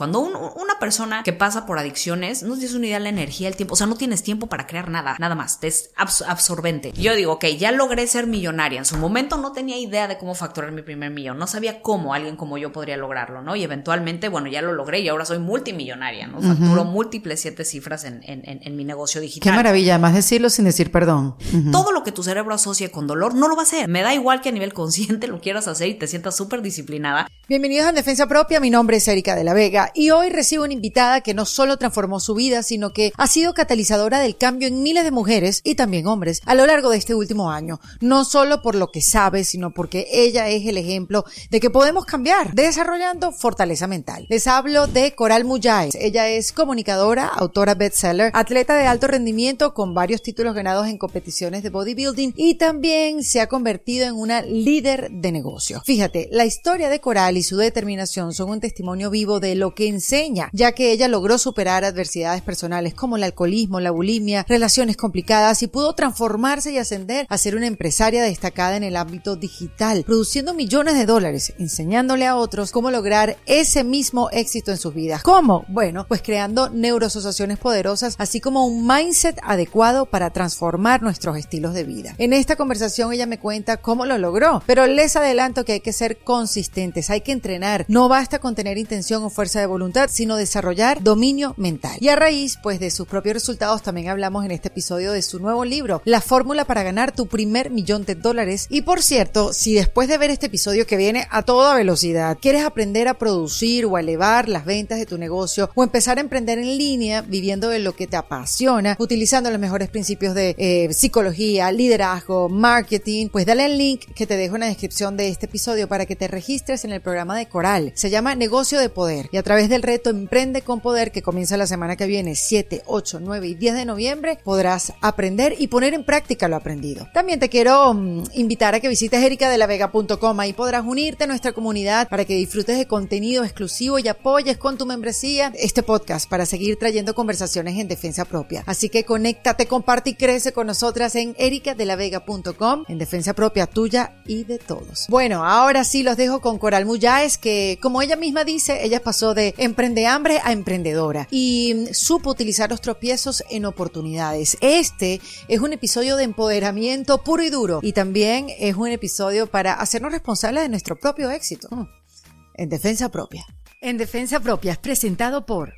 Cuando un, una persona que pasa por adicciones, no tienes una idea de la energía, el tiempo, o sea, no tienes tiempo para crear nada, nada más, es abs absorbente. Yo digo, ok, ya logré ser millonaria. En su momento no tenía idea de cómo facturar mi primer millón, no sabía cómo alguien como yo podría lograrlo, ¿no? Y eventualmente, bueno, ya lo logré y ahora soy multimillonaria, ¿no? Facturo múltiples siete cifras en, en, en, mi negocio digital. Qué maravilla, más decirlo sin decir perdón. Todo lo que tu cerebro asocie con dolor no lo va a hacer. Me da igual que a nivel consciente lo quieras hacer y te sientas súper disciplinada. Bienvenidos a Defensa Propia, mi nombre es Erika de la Vega y hoy recibo una invitada que no solo transformó su vida, sino que ha sido catalizadora del cambio en miles de mujeres y también hombres a lo largo de este último año. No solo por lo que sabe, sino porque ella es el ejemplo de que podemos cambiar desarrollando fortaleza mental. Les hablo de Coral Muyay. Ella es comunicadora, autora bestseller, atleta de alto rendimiento con varios títulos ganados en competiciones de bodybuilding y también se ha convertido en una líder de negocio. Fíjate, la historia de Coral y su determinación son un testimonio vivo de lo que enseña, ya que ella logró superar adversidades personales como el alcoholismo, la bulimia, relaciones complicadas y pudo transformarse y ascender a ser una empresaria destacada en el ámbito digital, produciendo millones de dólares, enseñándole a otros cómo lograr ese mismo éxito en sus vidas. ¿Cómo? Bueno, pues creando neuroasociaciones poderosas, así como un mindset adecuado para transformar nuestros estilos de vida. En esta conversación ella me cuenta cómo lo logró, pero les adelanto que hay que ser consistentes, hay que entrenar. No basta con tener intención o fuerza de voluntad, sino desarrollar dominio mental. Y a raíz, pues, de sus propios resultados, también hablamos en este episodio de su nuevo libro, La fórmula para ganar tu primer millón de dólares. Y por cierto, si después de ver este episodio que viene a toda velocidad, quieres aprender a producir o a elevar las ventas de tu negocio o empezar a emprender en línea, viviendo de lo que te apasiona, utilizando los mejores principios de eh, psicología, liderazgo, marketing, pues dale el link que te dejo en la descripción de este episodio para que te registres en el programa de Coral. Se llama Negocio de Poder y a través del reto Emprende con Poder que comienza la semana que viene, 7, 8, 9 y 10 de noviembre, podrás aprender y poner en práctica lo aprendido. También te quiero mm, invitar a que visites ericadelavega.com. Ahí podrás unirte a nuestra comunidad para que disfrutes de contenido exclusivo y apoyes con tu membresía este podcast para seguir trayendo conversaciones en defensa propia. Así que conéctate, comparte y crece con nosotras en ericadelavega.com en defensa propia tuya y de todos. Bueno, ahora sí los dejo con Coral Muy Muyáez, que como ella misma dice, ella pasó de emprende hambre a emprendedora y supo utilizar los tropiezos en oportunidades. Este es un episodio de empoderamiento puro y duro y también es un episodio para hacernos responsables de nuestro propio éxito. Mm. En defensa propia. En defensa propia es presentado por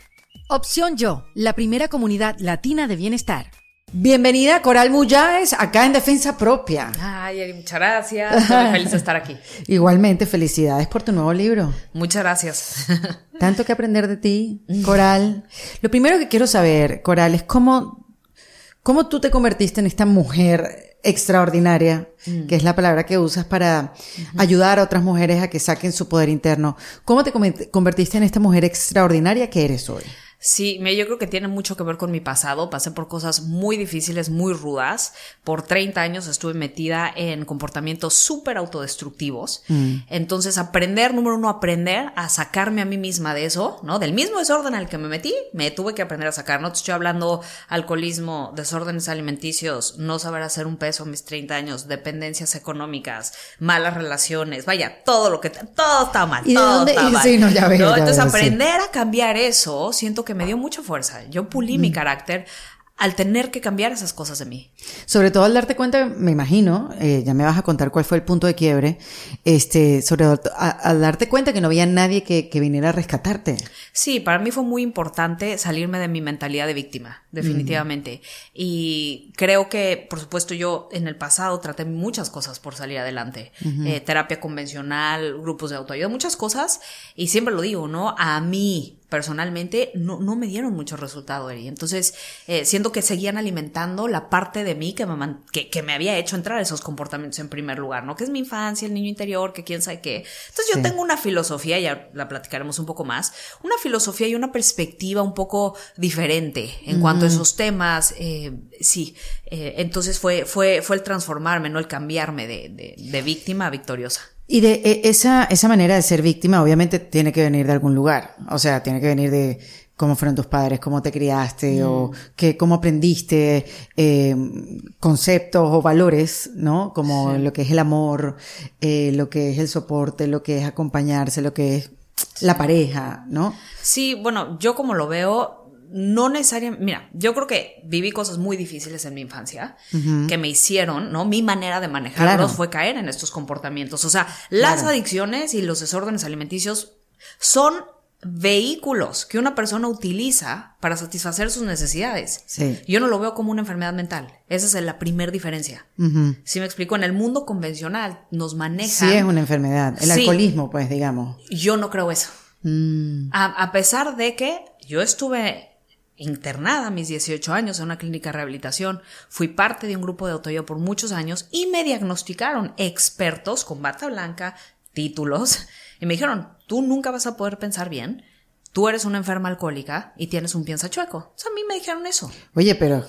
Opción Yo, la primera comunidad latina de bienestar. Bienvenida Coral Muyáez, acá en Defensa Propia. Ay, muchas gracias. Estoy feliz de estar aquí. Igualmente, felicidades por tu nuevo libro. Muchas gracias. Tanto que aprender de ti, Coral. Lo primero que quiero saber, Coral, es cómo, cómo tú te convertiste en esta mujer extraordinaria, Mm. que es la palabra que usas para ayudar a otras mujeres a que saquen su poder interno. ¿Cómo te conver- convertiste en esta mujer extraordinaria que eres hoy? Sí, yo creo que tiene mucho que ver con mi pasado. Pasé por cosas muy difíciles, muy rudas. Por 30 años estuve metida en comportamientos súper autodestructivos. Entonces, aprender, número uno, aprender a sacarme a mí misma de eso, ¿no? Del mismo desorden al que me metí, me tuve que aprender a sacar. No te estoy hablando alcoholismo, desórdenes alimenticios, no saber hacer un peso a mis 30 años, dependencias económicas, malas relaciones, vaya, todo lo que, todo estaba mal. ¿Y de todo dónde- estaba mal. sí, no, ya veo, ya Entonces, veo, sí. aprender aprender a cambiar eso, siento que me dio mucha fuerza. Yo pulí mi carácter al tener que cambiar esas cosas de mí. Sobre todo al darte cuenta, me imagino, eh, ya me vas a contar cuál fue el punto de quiebre, este, sobre al darte cuenta que no había nadie que, que viniera a rescatarte. Sí, para mí fue muy importante salirme de mi mentalidad de víctima, definitivamente. Y creo que, por supuesto, yo en el pasado traté muchas cosas por salir adelante. Eh, terapia convencional, grupos de autoayuda, muchas cosas. Y siempre lo digo, ¿no? A mí, personalmente, no, no me dieron mucho resultado, Eri. Entonces, eh, siento que seguían alimentando la parte de mí que me, que, que me había hecho entrar a esos comportamientos en primer lugar, ¿no? Que es mi infancia, el niño interior, que quién sabe qué. Entonces, yo Sí. tengo una filosofía, ya la platicaremos un poco más, una filosofía y una perspectiva un poco diferente en cuanto a esos temas. eh, sí, eh, entonces fue, fue, fue el transformarme, no el cambiarme de, de, de víctima a victoriosa. Y de e- esa, esa manera de ser víctima, obviamente tiene que venir de algún lugar. O sea, tiene que venir de cómo fueron tus padres, cómo te criaste, o que, cómo aprendiste eh, conceptos o valores, ¿no? Como lo que es el amor, eh, lo que es el soporte, lo que es acompañarse, lo que es la pareja, ¿no? Sí, bueno, yo como lo veo, no necesariamente, mira, yo creo que viví cosas muy difíciles en mi infancia que me hicieron, ¿no? Mi manera de manejarlos Claro. fue caer en estos comportamientos. O sea, las Claro. adicciones y los desórdenes alimenticios son vehículos que una persona utiliza para satisfacer sus necesidades. Sí. Yo no lo veo como una enfermedad mental. Esa es la primera diferencia. Si me explico, en el mundo convencional nos manejan. Sí es una enfermedad. El Sí. alcoholismo, pues, digamos. Yo no creo eso. Mm, A, a pesar de que yo estuve internada a mis 18 años en una clínica de rehabilitación, fui parte de un grupo de autoayuda por muchos años y me diagnosticaron expertos con bata blanca, títulos, y me dijeron, tú nunca vas a poder pensar bien, tú eres una enferma alcohólica y tienes un piensa chueco. O sea, a mí me dijeron eso. Oye, pero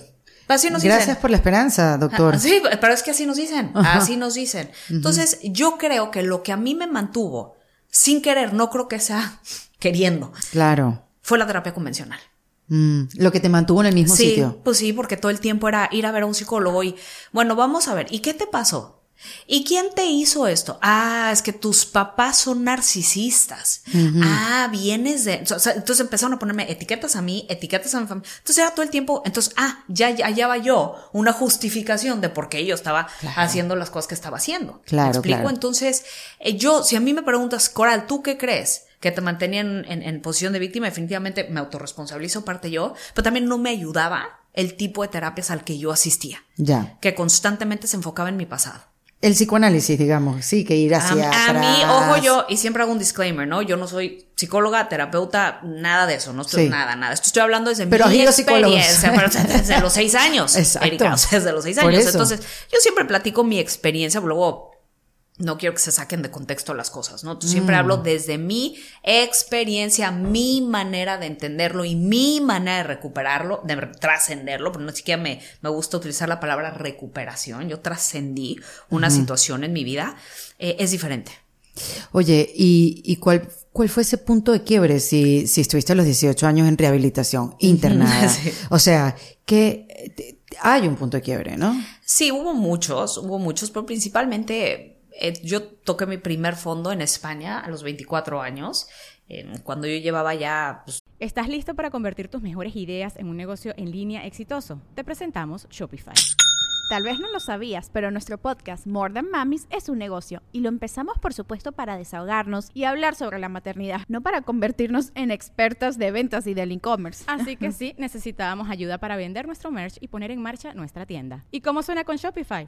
Así nos gracias dicen. por la esperanza, doctor. Ah, Sí, pero es que así nos dicen, Ajá. así nos dicen. Entonces, yo creo que lo que a mí me mantuvo sin querer, no creo que sea queriendo, Claro. fue la terapia convencional. Mm, lo que te mantuvo en el mismo sí, sitio. pues sí, porque todo el tiempo era ir a ver a un psicólogo y, bueno, vamos a ver, ¿y qué te pasó? ¿Y quién te hizo esto? Ah, es que tus papás son narcisistas. Ah, vienes de... o sea, entonces empezaron a ponerme etiquetas a mí, etiquetas a mi familia. Entonces era todo el tiempo, entonces, ah, ya, ya hallaba yo una justificación de por qué yo estaba haciendo las cosas que estaba haciendo. ¿Me Claro, explico? claro. Entonces, eh, yo, si a mí me preguntas, Coral, ¿tú qué crees? Que te mantenía en, posición de víctima, definitivamente me autorresponsabilizo parte yo, pero también no me ayudaba el tipo de terapias al que yo asistía, Ya. que constantemente se enfocaba en mi pasado. El psicoanálisis, digamos, sí, que ir A, hacia a mí, atrás. ojo yo, y siempre hago un disclaimer, ¿no? Yo no soy psicóloga, terapeuta, nada de eso, no estoy Sí. nada, nada. Esto estoy hablando desde Pero mi experiencia, pero desde los seis años, Exacto. Erika, o sea, desde los seis Por años. eso. Entonces, yo siempre platico mi experiencia, luego no quiero que se saquen de contexto las cosas, ¿no? Entonces, Mm. siempre hablo desde mi experiencia, mi manera de entenderlo y mi manera de recuperarlo, de trascenderlo, porque no siquiera me, me gusta utilizar la palabra recuperación. Yo trascendí una situación en mi vida, eh, es diferente. Oye, ¿y, y cuál, cuál fue ese punto de quiebre si, si estuviste a los 18 años en rehabilitación, internada? Sí. O sea, que hay un punto de quiebre, ¿no? Sí, hubo muchos, hubo muchos, pero principalmente eh, yo toqué mi primer fondo en España a los 24 años, eh, cuando yo llevaba ya... Pues, ¿Estás listo para convertir tus mejores ideas en un negocio en línea exitoso? Te presentamos Shopify. Tal vez no lo sabías, pero nuestro podcast More Than Mamis es un negocio y lo empezamos por supuesto para desahogarnos y hablar sobre la maternidad, no para convertirnos en expertas de ventas y del e-commerce. Así que sí, necesitábamos ayuda para vender nuestro merch y poner en marcha nuestra tienda. ¿Y cómo suena con Shopify?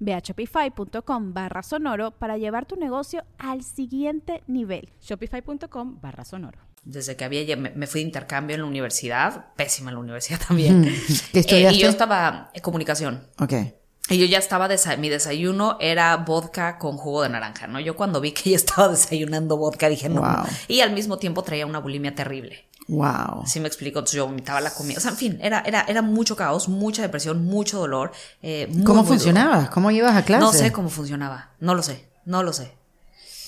Ve a shopify.com barra sonoro para llevar tu negocio al siguiente nivel. Shopify.com barra sonoro. Desde que había, me fui de intercambio en la universidad, pésima en la universidad también. ¿Qué eh, y yo estaba en comunicación. Ok. Y yo ya estaba, mi desayuno era vodka con jugo de naranja, ¿no? Yo cuando vi que ella estaba desayunando vodka dije no. Y al mismo tiempo traía una bulimia terrible. Wow. Sí me explico, entonces yo vomitaba la comida. O sea, en fin, era, era, era mucho caos, mucha depresión, mucho dolor. Eh, ¿Cómo funcionaba? ¿Cómo ibas a clase? No sé cómo funcionaba, no lo sé, no lo sé.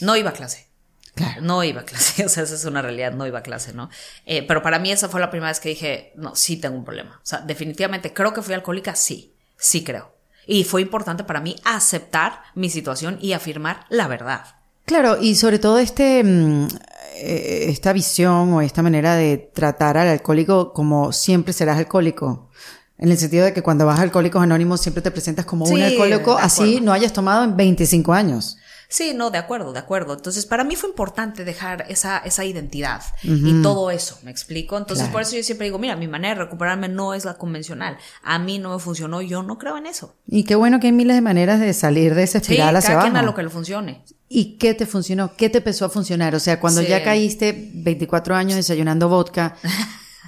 No iba a clase. Claro. No iba a clase, o sea, esa es una realidad, no iba a clase, ¿no? Eh, pero para mí esa fue la primera vez que dije, no, sí tengo un problema. O sea, definitivamente, creo que fui alcohólica, sí, sí creo. Y fue importante para mí aceptar mi situación y afirmar la verdad. Claro, y sobre todo este, mm, esta visión o esta manera de tratar al alcohólico como siempre serás alcohólico. En el sentido de que cuando vas a Alcohólicos Anónimos siempre te presentas como un alcohólico, así no hayas tomado en 25 años. Sí, no, de acuerdo, de acuerdo. Entonces, para mí fue importante dejar esa, esa identidad y todo eso, ¿me explico? Entonces, por eso yo siempre digo, mira, mi manera de recuperarme no es la convencional. A mí no me funcionó, yo no creo en eso. Y qué bueno que hay miles de maneras de salir de esa espiral sí, hacia cada abajo. quien a lo que le funcione. ¿Y qué te funcionó? ¿Qué te empezó a funcionar? O sea, cuando ya caíste 24 años desayunando vodka,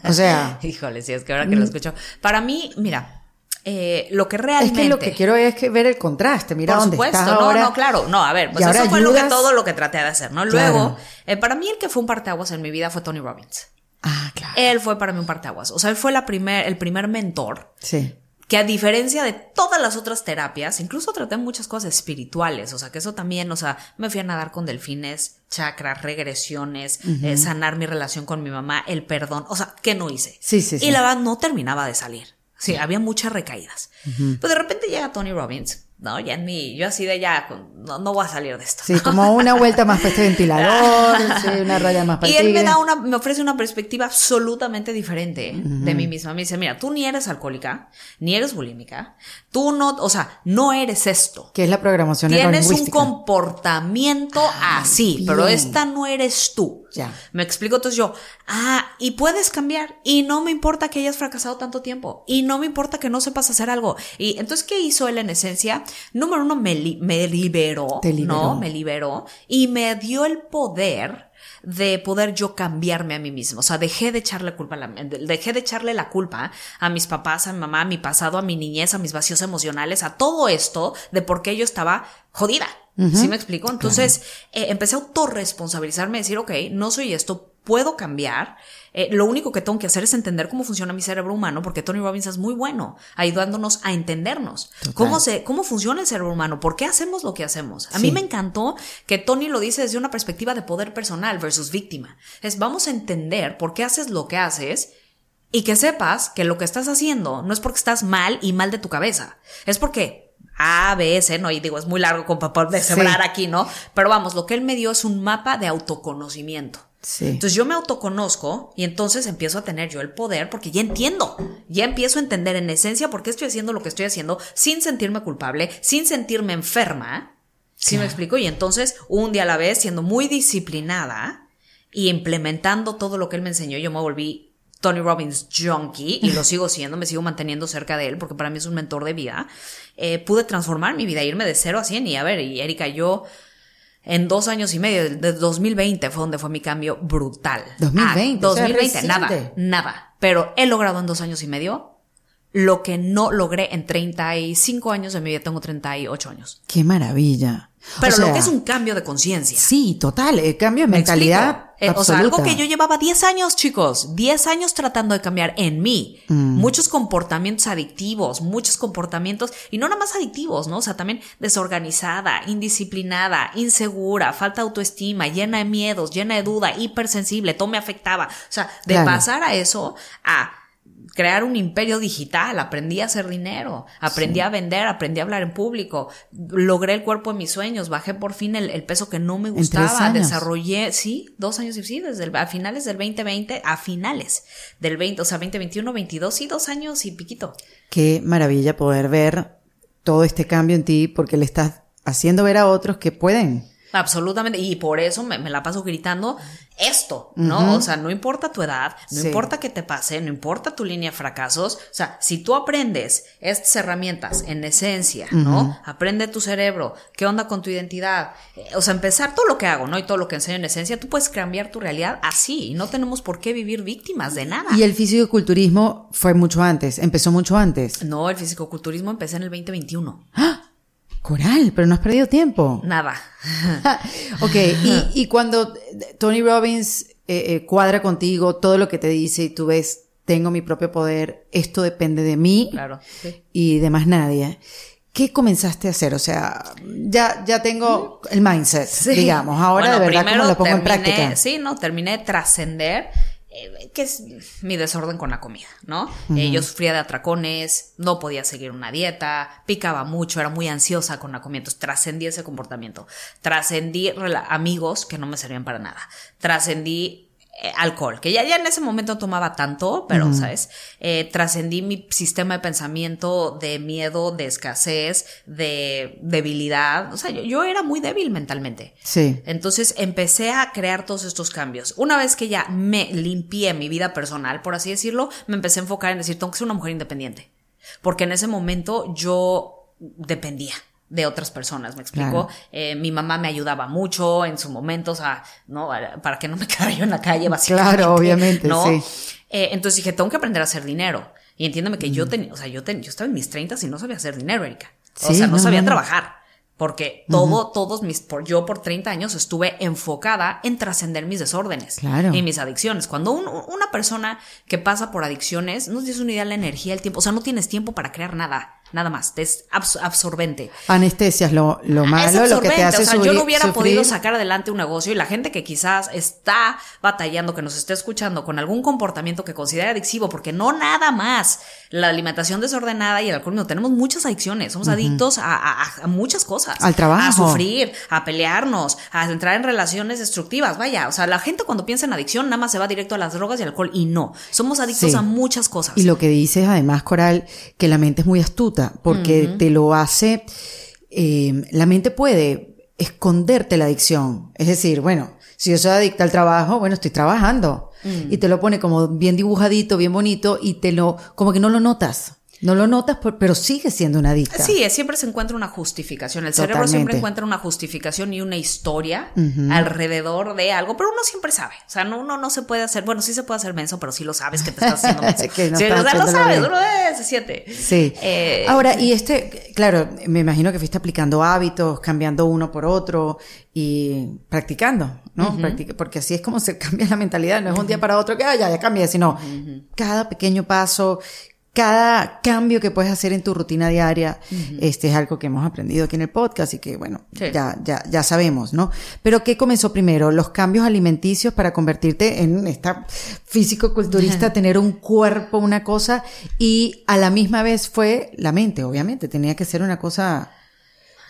o sea... Híjole, sí, es que ahora que lo escucho. Para mí, mira, eh, lo que realmente. Es que lo que quiero es que ver el contraste, mira Por dónde supuesto, estás no, ahora. no, claro, no, a ver, pues eso fue lo que, todo lo que traté de hacer, ¿no? Luego, eh, para mí el que fue un parteaguas en mi vida fue Tony Robbins. Ah, claro. Él fue para mí un parteaguas. O sea, él fue la primer, el primer mentor. Sí. Que a diferencia de todas las otras terapias, incluso traté muchas cosas espirituales. O sea, que eso también, o sea, me fui a nadar con delfines, chakras, regresiones, eh, sanar mi relación con mi mamá, el perdón. O sea, ¿qué no hice? Sí, sí, sí. Y la verdad no terminaba de salir. Sí, había muchas recaídas. Pero de repente llega Tony Robbins, ¿no? Ya en mí, yo así de ya, no, no voy a salir de esto. Sí, como una vuelta más para este ventilador, sí, una raya más para Y él me da una, me ofrece una perspectiva absolutamente diferente de mí misma. Me dice, mira, tú ni eres alcohólica, ni eres bulímica, tú no, o sea, no eres esto. ¿Qué es la programación Tienes un comportamiento Ah, así, pero esta no eres tú. Ya. Me explico, entonces yo, ah, y puedes cambiar, y no me importa que hayas fracasado tanto tiempo, y no me importa que no sepas hacer algo. Y entonces, ¿qué hizo él en esencia? Número uno, me, li- me liberó, Te liberó. ¿no? Me liberó, y me dio el poder de poder yo cambiarme a mí mismo. O sea, dejé de echarle culpa a la, dejé de echarle la culpa a mis papás, a mi mamá, a mi pasado, a mi niñez, a mis vacíos emocionales, a todo esto de por qué yo estaba jodida. ¿Sí me explico? Entonces, eh, empecé a autorresponsabilizarme, decir, ok, no soy esto, puedo cambiar. Eh, lo único que tengo que hacer es entender cómo funciona mi cerebro humano, porque Tony Robbins es muy bueno ayudándonos a entendernos. Cómo se, cómo funciona el cerebro humano, por qué hacemos lo que hacemos. A mí me encantó que Tony lo dice desde una perspectiva de poder personal versus víctima. Es vamos a entender por qué haces lo que haces y que sepas que lo que estás haciendo no es porque estás mal y mal de tu cabeza. Es porque A, B, C, no, y digo, es muy largo con papel de sembrar aquí, ¿no? Pero vamos, lo que él me dio es un mapa de autoconocimiento. Sí. Entonces yo me autoconozco y entonces empiezo a tener yo el poder porque ya entiendo, ya empiezo a entender en esencia por qué estoy haciendo lo que estoy haciendo sin sentirme culpable, sin sentirme enferma. ¿Sí me explico? Y entonces, un día a la vez, siendo muy disciplinada y implementando todo lo que él me enseñó, yo me volví Tony Robbins junkie y lo sigo siendo, me sigo manteniendo cerca de él porque para mí es un mentor de vida. Eh, pude transformar mi vida, irme de cero a 100 y a ver, y Erika, yo en dos años y medio, de 2020 fue donde fue mi cambio brutal. 2020, Ah, o sea, 2020, nada, nada. Pero he logrado en dos años y medio lo que no logré en 35 años de mi vida, tengo 38 años. Qué maravilla. Pero O lo que es un cambio de conciencia. Sí, total, el cambio de ¿Me mentalidad. Eh, o sea, algo que yo llevaba 10 años, chicos, 10 años tratando de cambiar en mí. Mm. Muchos comportamientos adictivos, muchos comportamientos, y no nada más adictivos, ¿no? O sea, también desorganizada, indisciplinada, insegura, falta de autoestima, llena de miedos, llena de duda, hipersensible, todo me afectaba. O sea, de Claro. pasar a eso a crear un imperio digital, aprendí a hacer dinero, aprendí a vender, aprendí a hablar en público, logré el cuerpo de mis sueños, bajé por fin el, el peso que no me gustaba, desarrollé, sí, dos años y sí, desde el- a finales del 2020, a finales del 20, o sea, 2021, 22, sí, dos años y piquito. Qué maravilla poder ver todo este cambio en ti porque le estás haciendo ver a otros que pueden. Absolutamente, y por eso me, me la paso gritando esto, ¿no? O sea, no importa tu edad, no Sí. importa que te pase, no importa tu línea de fracasos, o sea, si tú aprendes estas herramientas en esencia, ¿no? Aprende tu cerebro, qué onda con tu identidad, eh, o sea, empezar todo lo que hago, ¿no? Y todo lo que enseño en esencia, tú puedes cambiar tu realidad así, y no tenemos por qué vivir víctimas de nada. Y el fisicoculturismo fue mucho antes, empezó mucho antes. No, el fisicoculturismo empecé en el 2021. Coral, pero no has perdido tiempo. Nada. ok, y, y cuando Tony Robbins eh, eh, cuadra contigo todo lo que te dice y tú ves, tengo mi propio poder, esto depende de mí Claro. sí. y de más nadie. ¿Qué comenzaste a hacer? O sea, ya, ya tengo el mindset, Sí. digamos. Ahora Bueno, de verdad cómo lo pongo en práctica. Sí, no, terminé de trascender, eh, que es mi desorden con la comida, ¿no? Eh, yo sufría de atracones, no podía seguir una dieta, picaba mucho, era muy ansiosa con la comida, entonces trascendí ese comportamiento. Trascendí amigos que no me servían para nada. Trascendí alcohol, que ya, ya en ese momento no tomaba tanto, pero, ¿sabes? Eh, trascendí mi sistema de pensamiento de miedo, de escasez, de debilidad. O sea, yo, yo era muy débil mentalmente. Sí. Entonces empecé a crear todos estos cambios. Una vez que ya me limpié mi vida personal, por así decirlo, me empecé a enfocar en decir, tengo que ser una mujer independiente. Porque en ese momento yo dependía de otras personas, ¿me explico? Claro. Eh, mi mamá me ayudaba mucho en su momento, o sea, ¿no? Para que no me quedara yo en la calle, básicamente. Claro, obviamente, ¿no? sí. Eh, entonces dije, tengo que aprender a hacer dinero. Y entiéndeme que Mm. yo tenía, o sea, yo, ten- yo estaba en mis 30 y no sabía hacer dinero, Erika. O Sí, sea, no, no, sabía no, trabajar. Porque todo, todos mis, por, yo por 30 años estuve enfocada en trascender mis desórdenes Claro. y mis adicciones. Cuando un- una persona que pasa por adicciones, no tienes una idea de la energía, el tiempo, o sea, no tienes tiempo para crear nada, nada más, te es abs- absorbente. Anestesias, lo, lo Ah, es malo, lo que te hace o sea, yo no hubiera sufrir. podido sacar adelante un negocio y la gente que quizás está batallando, que nos esté escuchando con algún comportamiento que considera adictivo, porque no nada más la alimentación desordenada y el alcoholismo, tenemos muchas adicciones, somos adictos a, a- a muchas cosas. Al trabajo. A sufrir, a pelearnos, a entrar en relaciones destructivas, vaya, o sea, la gente cuando piensa en adicción nada más se va directo a las drogas y al alcohol y no, somos adictos Sí. a muchas cosas. Y lo que dices además, Coral, que la mente es muy astuta, porque te lo hace, eh, la mente puede esconderte la adicción. Es decir, bueno, si yo soy adicta al trabajo, bueno, estoy trabajando. Y te lo pone como bien dibujadito, bien bonito, y te lo, como que no lo notas. No lo notas, por- pero sigue siendo una adicta. Sí, siempre se encuentra una justificación. El cerebro siempre encuentra una justificación y una historia alrededor de algo, pero uno siempre sabe. O sea, no, uno no se puede hacer, bueno, sí se puede hacer menso, pero sí lo sabes que te estás haciendo menso. Que no Sí, estás o sea, lo sabes, uno eh, se siente. Sí. Eh, Ahora, y este, claro, me imagino que fuiste aplicando hábitos, cambiando uno por otro y practicando, ¿no? Porque así es como se cambia la mentalidad, no es un día para otro que ah, ya, ya cambia, sino cada pequeño paso, cada cambio que puedes hacer en tu rutina diaria, este es algo que hemos aprendido aquí en el podcast y que, bueno, Sí. ya, ya, ya sabemos, ¿no? Pero ¿qué comenzó primero? Los cambios alimenticios para convertirte en esta físico-culturista, tener un cuerpo, una cosa, y a la misma vez fue la mente, obviamente, tenía que ser una cosa...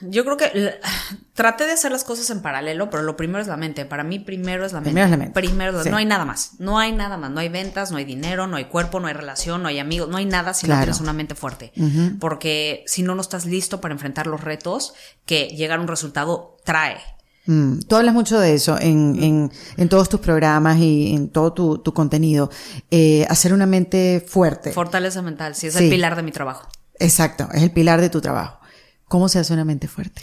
Yo creo que traté de hacer las cosas en paralelo, pero lo primero es la mente. Para mí primero es la mente. Primero es la mente. Primero Sí. no hay nada más. No hay nada más. No hay ventas, no hay dinero, no hay cuerpo, no hay relación, no hay amigos, no hay nada si Claro. no tienes una mente fuerte. Porque si no, no estás listo para enfrentar los retos que llegar a un resultado trae. Mm, tú hablas mucho de eso en, en, en todos tus programas y en todo tu, tu contenido. Eh, hacer una mente fuerte. Fortaleza mental, sí, es Sí. el pilar de mi trabajo. Exacto, es el pilar de tu trabajo. ¿Cómo se hace una mente fuerte?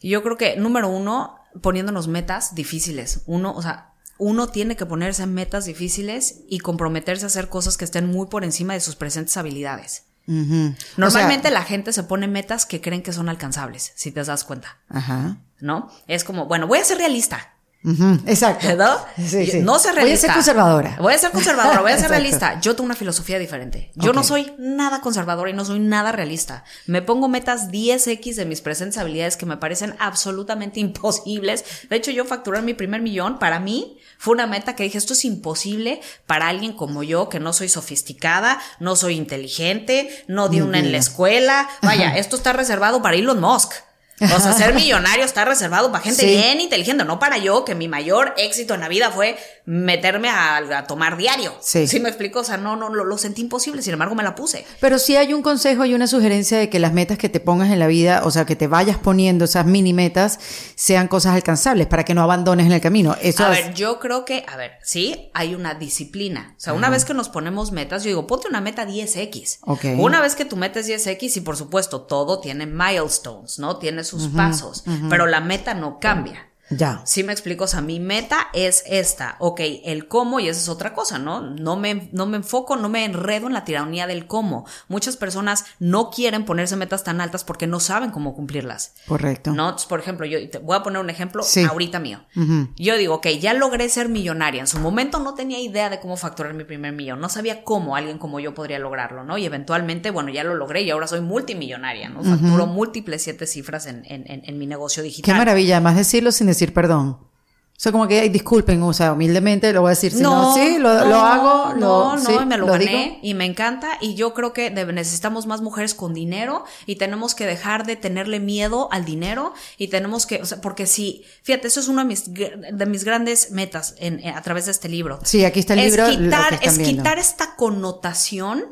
Yo creo que, número uno, poniéndonos metas difíciles. Uno, o sea, uno tiene que ponerse metas difíciles y comprometerse a hacer cosas que estén muy por encima de sus presentes habilidades. Normalmente O sea, la gente se pone metas que creen que son alcanzables, si te das cuenta. Ajá. ¿no? Es como, bueno, voy a ser realista. Exacto. ¿No? Sí, sí. No ser Voy a realista. ser conservadora. Voy a ser conservadora, voy a ser realista. Yo tengo una filosofía diferente. Yo no soy nada conservadora y no soy nada realista. Me pongo metas 10x de mis presentes habilidades que me parecen absolutamente imposibles. De hecho, yo facturar mi primer millón, para mí, fue una meta que dije, esto es imposible para alguien como yo, que no soy sofisticada, no soy inteligente, no di una en la escuela. Vaya, esto está reservado para Elon Musk. O sea, ser millonario está reservado para gente Sí. bien inteligente, no para yo, que mi mayor éxito en la vida fue meterme a, a tomar diario. Sí. me explico? O sea, no, no, lo, lo sentí imposible, sin embargo me la puse. Pero sí hay un consejo y una sugerencia de que las metas que te pongas en la vida, o sea, que te vayas poniendo esas mini metas, sean cosas alcanzables para que no abandones en el camino. Eso a es- ver, yo creo que, a ver, sí, hay una disciplina. O sea, una vez que nos ponemos metas, yo digo, ponte una meta 10X. Ok. Una vez que tu meta es 10X, y por supuesto, todo tiene milestones, ¿no? Tiene sus pasos, pero la meta no cambia. Ya. Sí me explico, o sea, mi meta es esta, ok, el cómo y esa es otra cosa, ¿no? No me, no me enfoco, no me enredo en la tiranía del cómo. Muchas personas no quieren ponerse metas tan altas porque no saben cómo cumplirlas. Correcto. ¿No? Entonces, por ejemplo, yo te voy a poner un ejemplo Sí. ahorita mío. Yo digo, ok, ya logré ser millonaria. En su momento no tenía idea de cómo facturar mi primer millón. No sabía cómo alguien como yo podría lograrlo, ¿no? Y eventualmente, bueno, ya lo logré y ahora soy multimillonaria, ¿no? Facturo múltiples siete cifras en, en- en- en mi negocio Qué digital. maravilla, además decirlo sin decir perdón. O sea, como que, ay, disculpen, o sea, humildemente lo voy a decir. Si no, sí, lo, lo hago, no, lo, no, sí, me lo, lo gané digo. y me encanta y yo creo que necesitamos más mujeres con dinero y tenemos que dejar de tenerle miedo al dinero y tenemos que, o sea, porque si, fíjate, eso es una de mis, de mis grandes metas en- en- a través de este libro. Sí, aquí está el es libro, que Quitar, es viendo. quitar esta connotación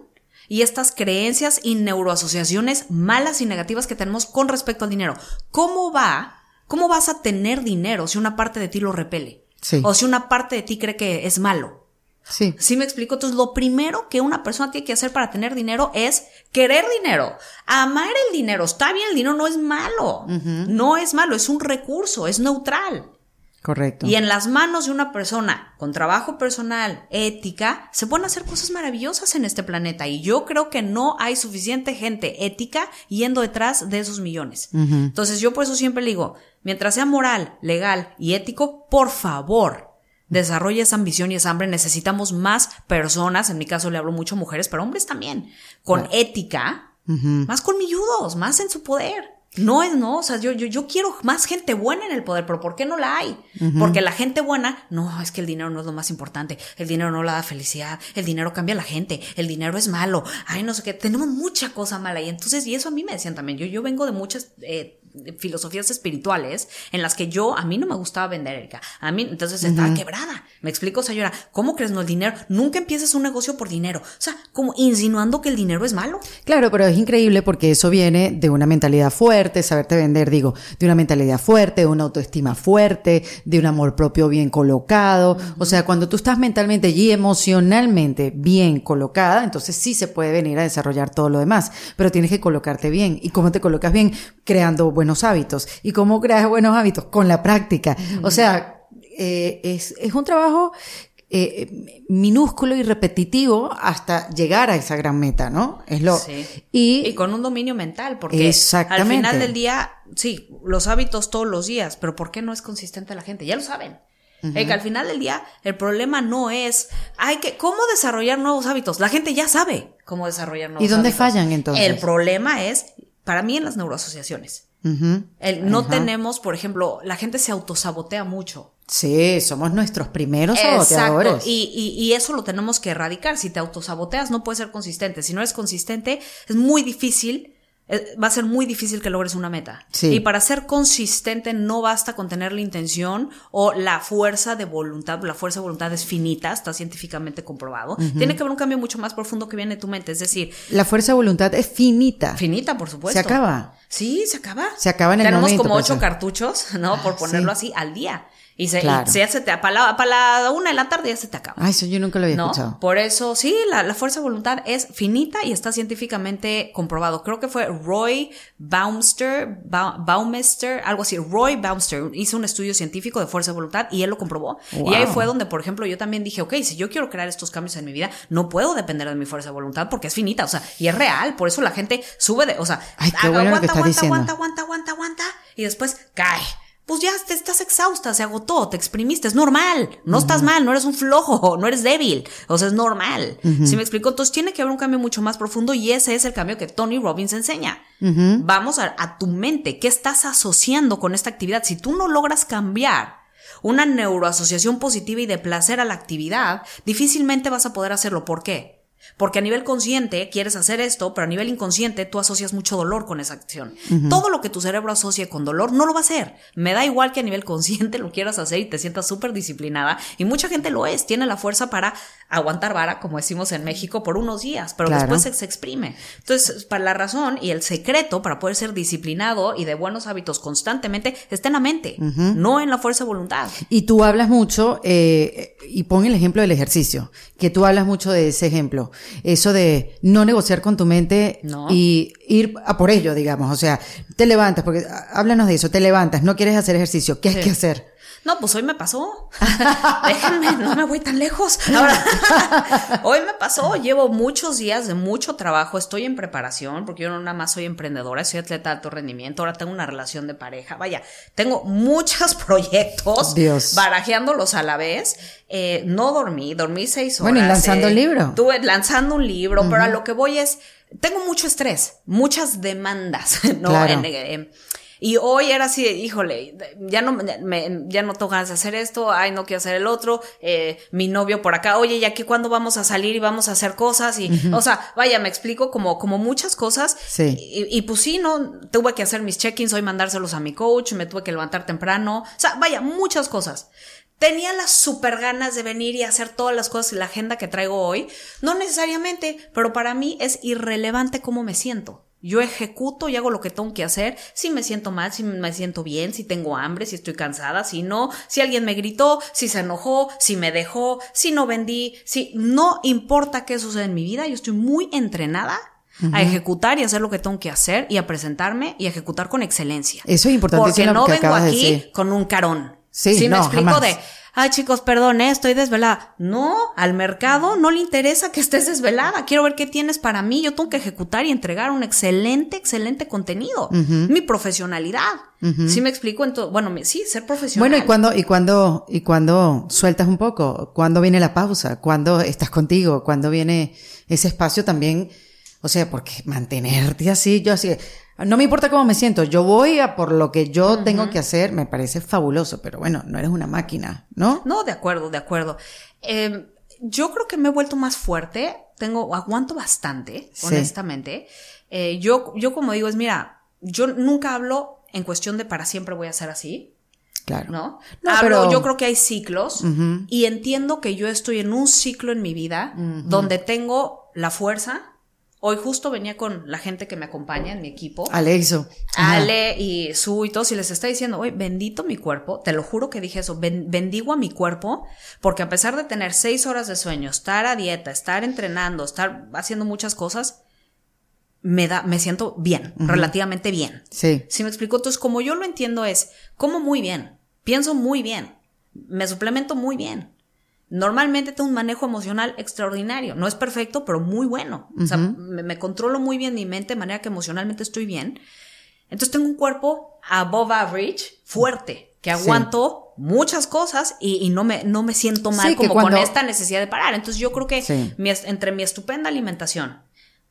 y estas creencias y neuroasociaciones malas y negativas que tenemos con respecto al dinero. ¿Cómo va? ¿Cómo vas a tener dinero si una parte de ti lo repele? Sí. O si una parte de ti cree que es malo. Sí. ¿Sí me explico? Entonces, lo primero que una persona tiene que hacer para tener dinero es querer dinero, amar el dinero. Está bien, el dinero no es malo. No es malo, es un recurso, es neutral. Correcto. Y en las manos de una persona con trabajo personal, ética, se pueden hacer cosas maravillosas en este planeta. Y yo creo que no hay suficiente gente ética yendo detrás de esos millones. Entonces yo por eso siempre le digo, mientras sea moral, legal y ético, por favor, desarrolle esa ambición y esa hambre. Necesitamos más personas, en mi caso le hablo mucho a mujeres, pero hombres también, con ética, más colmilludos, más en su poder. No es, no, o sea, yo, yo, yo quiero más gente buena en el poder, pero ¿por qué no la hay? Porque la gente buena, no, es que el dinero no es lo más importante, el dinero no la da felicidad, el dinero cambia a la gente, el dinero es malo, ay, no sé qué, tenemos mucha cosa mala y entonces, y eso a mí me decían también, yo, yo vengo de muchas eh, filosofías espirituales en las que yo, a mí no me gustaba vender, Erika, a mí, entonces estaba quebrada, me explico, o sea, yo era, ¿cómo crees no el dinero? Nunca empieces un negocio por dinero, o sea, como insinuando que el dinero es malo. Claro, pero es increíble porque eso viene de una mentalidad fuerte, saberte vender, digo, de una mentalidad fuerte, de una autoestima fuerte, de un amor propio bien colocado. O sea, cuando tú estás mentalmente y emocionalmente bien colocada, entonces sí se puede venir a desarrollar todo lo demás, pero tienes que colocarte bien. ¿Y cómo te colocas bien? Creando buenos hábitos. ¿Y cómo creas buenos hábitos? Con la práctica. O sea, eh, es, es un trabajo eh, minúsculo y repetitivo hasta llegar a esa gran meta, ¿no? Es lo Sí. y, Y con un dominio mental, porque Exactamente. al final del día, sí, los hábitos todos los días, pero ¿por qué no es consistente la gente? Ya lo saben. Eh, que al final del día, el problema no es, hay que, ¿cómo desarrollar nuevos hábitos? La gente ya sabe cómo desarrollar nuevos ¿Y dónde hábitos. fallan, entonces? El problema es, para mí, en las neuroasociaciones. El, no tenemos, por ejemplo, la gente se autosabotea mucho. sí, somos nuestros primeros saboteadores. Y, y, y eso lo tenemos que erradicar. Si te autosaboteas, no puedes ser consistente. Si no eres consistente, es muy difícil. Eh, Va a ser muy difícil que logres una meta. Sí. Y para ser consistente no basta con tener la intención o la fuerza de voluntad. La fuerza de voluntad es finita, está científicamente comprobado. Tiene que haber un cambio mucho más profundo que viene de tu mente. Es decir, La fuerza de voluntad es finita. finita, por supuesto. Se acaba. Sí, se acaba. Se acaba en el Tenemos momento, como pues, ocho sí. cartuchos, ¿no? Por Ah, ponerlo sí. así, al día. Y se, y Claro. se, se te, para la, para la una de la tarde ya se te acaba. Ay, eso yo nunca lo había ¿no? escuchado. Por eso, sí, la, la fuerza de voluntad es finita y está científicamente comprobado. Creo que fue Roy Baumster, Ba- Baumeister, algo así. Roy Baumster hizo un estudio científico de fuerza de voluntad y él lo comprobó. Y ahí fue donde, por ejemplo, yo también dije, ok, si yo quiero crear estos cambios en mi vida, no puedo depender de mi fuerza de voluntad porque es finita, o sea, y es real. Por eso la gente sube de, o sea, Ay, bueno aguanta, aguanta, diciendo. aguanta, aguanta, aguanta, aguanta, y después cae. Pues ya te estás exhausta, se agotó, te exprimiste, es normal, no estás mal, no eres un flojo, no eres débil, o sea, es normal. ¿Sí me explico? Entonces tiene que haber un cambio mucho más profundo y ese es el cambio que Tony Robbins enseña. Vamos a, a tu mente, ¿qué estás asociando con esta actividad? Si tú no logras cambiar una neuroasociación positiva y de placer a la actividad, difícilmente vas a poder hacerlo. ¿Por qué? Porque a nivel consciente quieres hacer esto, pero a nivel inconsciente tú asocias mucho dolor con esa acción. Todo lo que tu cerebro asocie con dolor no lo va a hacer. Me da igual que a nivel consciente lo quieras hacer y te sientas súper disciplinada. Y mucha gente lo es, tiene la fuerza para aguantar vara, como decimos en México, por unos días, pero Claro. después se, se exprime. Entonces, para la razón y el secreto para poder ser disciplinado y de buenos hábitos constantemente está en la mente, no en la fuerza de voluntad. Y tú hablas mucho, eh, y pon el ejemplo del ejercicio, que tú hablas mucho de ese ejemplo, eso de no negociar con tu mente No. y ir a por ello, digamos, o sea, te levantas, porque ah, háblanos de eso, te levantas, no quieres hacer ejercicio, ¿qué hay que hacer? No, pues hoy me pasó. Déjenme, no me voy tan lejos. Ahora, hoy me pasó. Llevo muchos días de mucho trabajo. Estoy en preparación porque yo no nada más soy emprendedora, soy atleta de alto rendimiento. Ahora tengo una relación de pareja. Vaya, tengo muchos proyectos. Dios. Barajeándolos a la vez. Eh, no dormí, dormí seis horas. Bueno, y lanzando eh, el libro. Estuve lanzando un libro, pero a lo que voy es, tengo mucho estrés, muchas demandas, ¿no? Claro. En- eh, y hoy era así, de, híjole, ya no, me, ya no tengo ganas de hacer esto, ay, no quiero hacer el otro, eh, mi novio por acá, oye, ¿y aquí cuándo vamos a salir y vamos a hacer cosas? Y, o sea, vaya, me explico como, como muchas cosas. Sí. Y, y pues sí, ¿no? Tuve que hacer mis check-ins, hoy mandárselos a mi coach, me tuve que levantar temprano. O sea, vaya, muchas cosas. Tenía las super ganas de venir y hacer todas las cosas y la agenda que traigo hoy. No necesariamente, pero para mí es irrelevante cómo me siento. Yo ejecuto y hago lo que tengo que hacer. Si me siento mal, si me siento bien, si tengo hambre, si estoy cansada, si no, si alguien me gritó, si se enojó, si me dejó, si no vendí, si no importa qué sucede en mi vida, yo estoy muy entrenada a ejecutar y hacer lo que tengo que hacer y a presentarme y a ejecutar con excelencia. Eso es importantísimo Porque no que vengo de aquí con un carón. Sí, me no, explico jamás. de, ay chicos, perdón, eh, estoy desvelada. No, al mercado no le interesa que estés desvelada. Quiero ver qué tienes para mí. Yo tengo que ejecutar y entregar un excelente, excelente contenido. Mi profesionalidad. ¿Sí me explico? Entonces, bueno, sí, ser profesional. Bueno, y cuando, y cuando, y cuando sueltas un poco, cuando viene la pausa, cuando estás contigo, cuando viene ese espacio también, o sea, porque mantenerte así, yo así, no me importa cómo me siento, yo voy a por lo que yo tengo que hacer, me parece fabuloso, pero bueno, no eres una máquina, ¿no? No, de acuerdo, de acuerdo. Eh, yo creo que me he vuelto más fuerte. Tengo, aguanto bastante, Sí. honestamente. Eh, yo, yo como digo, es mira, yo nunca hablo en cuestión de para siempre voy a ser así. Claro. ¿no? No, Hablo, pero- yo creo que hay ciclos y entiendo que yo estoy en un ciclo en mi vida donde tengo la fuerza. Hoy justo venía con la gente que me acompaña en mi equipo. Alexo. Ajá. Ale y Su y todos, y les está diciendo, oye, bendito mi cuerpo, te lo juro que dije eso, ben- bendigo a mi cuerpo, porque a pesar de tener seis horas de sueño, estar a dieta, estar entrenando, estar haciendo muchas cosas, me da, me siento bien, relativamente bien. Sí. Si me explico, entonces como yo lo entiendo es, como muy bien, pienso muy bien, me suplemento muy bien. Normalmente tengo un manejo emocional extraordinario. No es perfecto, pero muy bueno. O sea, me, me controlo muy bien mi mente de manera que emocionalmente estoy bien. Entonces tengo un cuerpo above average, fuerte, que Sí. aguanto muchas cosas y, y no, me, no me siento mal Sí, como cuando- con esta necesidad de parar. Entonces yo creo que Sí. mi es- entre mi estupenda alimentación,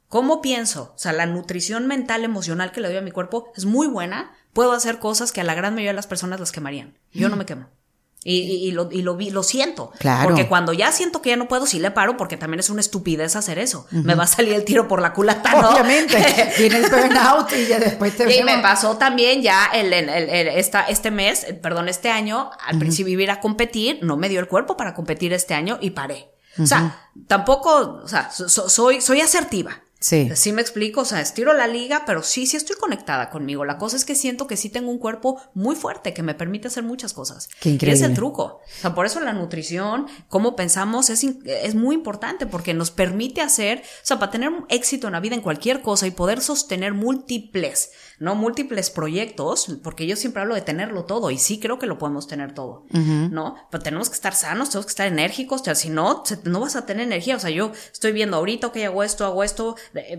cómo pienso, o sea, la nutrición mental, emocional que le doy a mi cuerpo es muy buena, puedo hacer cosas que a la gran mayoría de las personas las quemarían. Yo no me quemo. Y, y- y lo, y lo, vi- lo siento. Claro. Porque cuando ya siento que ya no puedo, sí le paro, porque también es una estupidez hacer eso. Me va a salir el tiro por la culata, ¿no? Obviamente. Viene el burnout y ya después te Y me pasó también ya el, el- el- esta, este mes, perdón, este año, al principio iba a ir a competir, no me dio el cuerpo para competir este año y paré. O sea, tampoco, o sea, so- so- soy, soy asertiva. Sí. Sí me explico, o sea, estiro la liga, pero sí, sí estoy conectada conmigo. La cosa es que siento que sí tengo un cuerpo muy fuerte que me permite hacer muchas cosas. Qué Y increíble. es el truco. O sea, por eso la nutrición, cómo pensamos, es, es muy importante porque nos permite hacer, o sea, para tener un éxito en la vida en cualquier cosa y poder sostener múltiples, ¿no? Múltiples proyectos, porque yo siempre hablo de tenerlo todo y sí creo que lo podemos tener todo, ¿no? Pero tenemos que estar sanos, tenemos que estar enérgicos, o sea, si no, no vas a tener energía. O sea, yo estoy viendo ahorita, ok, hago esto, hago esto,